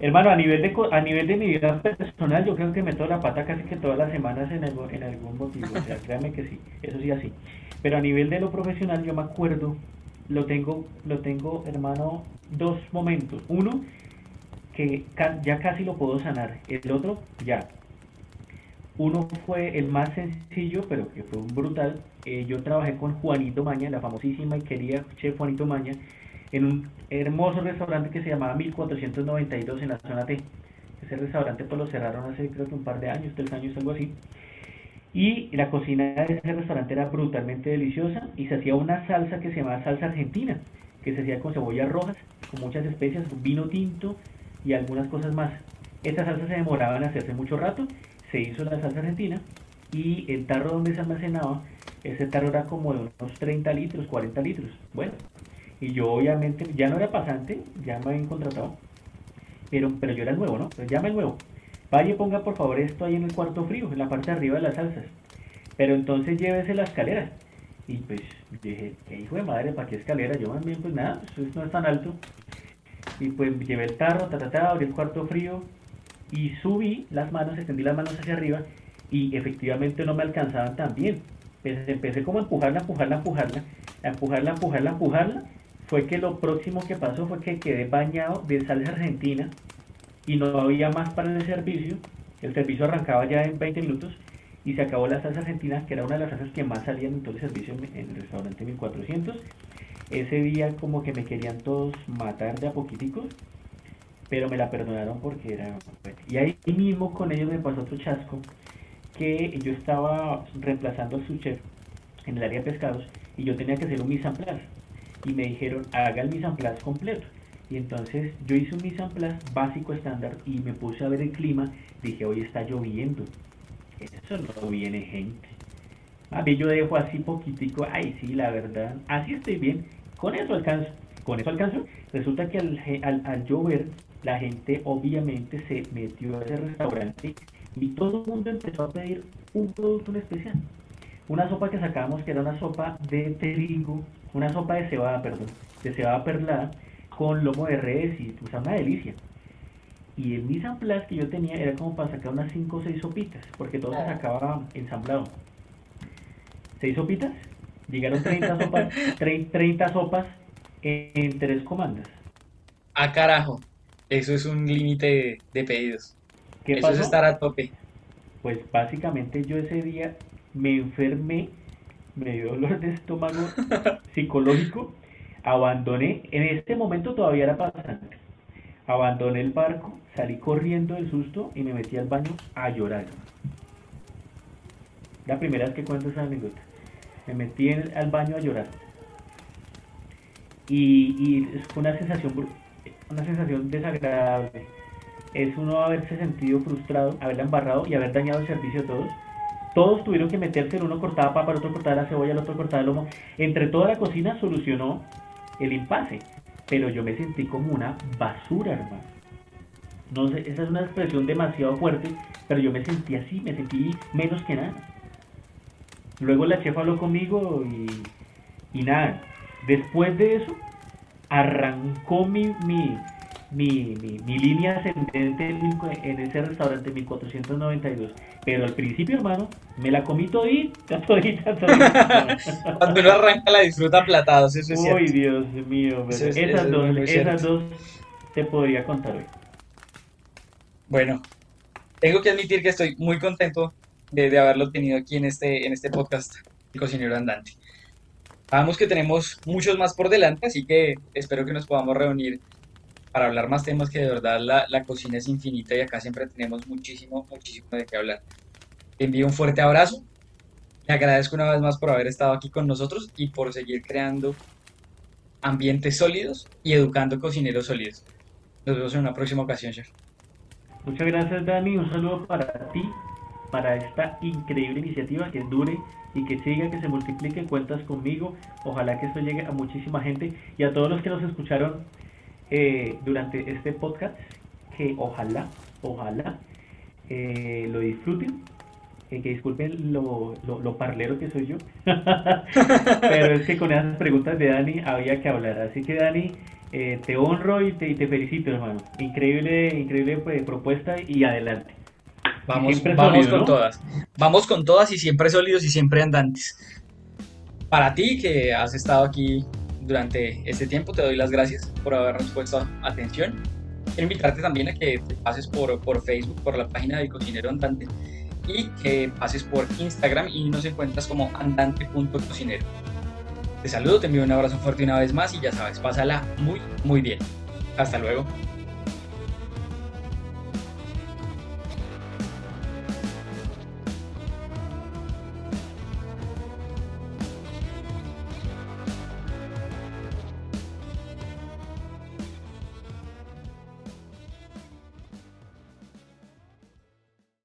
Hermano, a nivel de a nivel de mi vida personal, yo creo que meto la pata casi que todas las semanas en, algo, en algún motivo. O sea, créame que sí, eso sí así. Pero a nivel de lo profesional, yo me acuerdo, lo tengo, lo tengo, hermano, dos momentos. Uno, que ya casi lo puedo sanar. El otro, ya. Uno fue el más sencillo, pero que fue un brutal. Eh, yo trabajé con Juanito Maña, la famosísima y querida chef Juanito Maña en un hermoso restaurante que se llamaba 1492 en la zona T. Ese restaurante pues lo cerraron hace creo que un par de años, tres años, algo así. Y la cocina de ese restaurante era brutalmente deliciosa y se hacía una salsa que se llamaba salsa argentina, que se hacía con cebollas rojas, con muchas especias, vino tinto y algunas cosas más. Esta salsa se demoraba en hacerse mucho rato, se hizo la salsa argentina y el tarro donde se almacenaba, ese tarro era como de unos 30 litros, 40 litros. Bueno, y yo obviamente, ya no era pasante, ya me habían contratado, pero, pero yo era el nuevo, ¿no? Pero llama el nuevo. Vaya ponga por favor esto ahí en el cuarto frío, en la parte de arriba de las salsas. Pero entonces llévese la escalera. Y pues dije, ¿qué hijo de madre? ¿Para qué escalera? Yo más bien, pues nada, eso no es tan alto. Y pues llevé el tarro, ta, ta, ta, abrí el cuarto frío y subí las manos, extendí las manos hacia arriba y efectivamente no me alcanzaban tan bien. Empecé, empecé como a empujarla, empujarla, empujarla, a empujarla, empujarla, empujarla fue que lo próximo que pasó fue que quedé bañado de salsa argentina y no había más para el servicio. El servicio arrancaba ya en 20 minutos y se acabó la salsa argentina, que era una de las salsas que más salían en todo el servicio en, el restaurante 1400. Ese día como que me querían todos matar de a poquiticos, pero me la perdonaron porque era... Y ahí mismo con ellos me pasó otro chasco, que yo estaba reemplazando a su chef en el área de pescados y yo tenía que hacer un mise en place y me dijeron haga el mise en completo. Y entonces yo hice un mise en básico estándar y me puse a ver el clima. Dije, hoy está lloviendo. Eso no viene gente. A mí yo dejo así poquitico. Ay, sí, la verdad. Así estoy bien. Con eso alcanzo. Con eso alcanzo. Resulta que al, al, al llover, la gente obviamente se metió a ese restaurante y todo el mundo empezó a pedir un producto en especial. Una sopa que sacábamos que era una sopa de trigo una sopa de cebada, perdón, de cebada perlada con lomo de res y sea, una delicia. Y el mise en place que yo tenía era como para sacar unas 5 o 6 sopitas, porque todo se sacaba ensamblado. 6 sopitas, llegaron 30 sopas, 30 sopas en 3 comandas. A carajo. Eso es un límite de pedidos. ¿Qué Eso pasó? es estar a tope. Pues básicamente yo ese día me enfermé, me dio dolor de estómago psicológico, abandoné, en este momento todavía era pasante, abandoné el barco, salí corriendo del susto y me metí al baño a llorar. La primera vez que cuento esa anécdota, me metí en- al baño a llorar. Y, y fue una sensación, una sensación desagradable es uno haberse sentido frustrado, haberla embarrado y haber dañado el servicio de todos. Todos tuvieron que meterse, el uno cortaba papa, el otro cortaba la cebolla, el otro cortaba el lomo. Entre toda la cocina solucionó el impasse, pero yo me sentí como una basura, hermano. No sé, esa es una expresión demasiado fuerte, pero yo me sentí así, me sentí menos que nada. Luego la chef habló conmigo y, y nada. Después de eso, arrancó mi, mi, mi, mi, mi línea ascendente en, ese restaurante 1492. Pero al principio, hermano, me la comí todita, todita, todita. Cuando uno arranca la disfruta platados, eso es Uy, cierto. Dios mío, pero es- esas es dos, esas dos te podría contar hoy. Bueno, tengo que admitir que estoy muy contento de, de haberlo tenido aquí en este, en este podcast, El Cocinero Andante. Sabemos que tenemos muchos más por delante, así que espero que nos podamos reunir para hablar más temas que de verdad la, la cocina es infinita y acá siempre tenemos muchísimo, muchísimo de qué hablar. Te envío un fuerte abrazo, te agradezco una vez más por haber estado aquí con nosotros y por seguir creando ambientes sólidos y educando cocineros sólidos. Nos vemos en una próxima ocasión, chef. Muchas gracias, Dani. Un saludo para ti, para esta increíble iniciativa que dure y que siga, que se multiplique. Cuentas conmigo. Ojalá que esto llegue a muchísima gente y a todos los que nos escucharon eh, durante este podcast. Que ojalá, ojalá eh, lo disfruten. eh, que disculpen lo, lo, lo parlero que soy yo. Pero es que con esas preguntas de Dani había que hablar. Así que, Dani. Eh, te honro y te, y te felicito, hermano. Increíble, increíble pues, propuesta y adelante. Vamos, siempre vamos sólido, con ¿no? todas. Vamos con todas y siempre sólidos y siempre andantes. Para ti que has estado aquí durante este tiempo, te doy las gracias por habernos puesto atención. Quiero invitarte también a que pases por, por Facebook, por la página del Cocinero Andante y que pases por Instagram y nos encuentras como andante.cocinero. Te saludo, te envío un abrazo fuerte una vez más y ya sabes, pásala muy, muy bien. Hasta luego.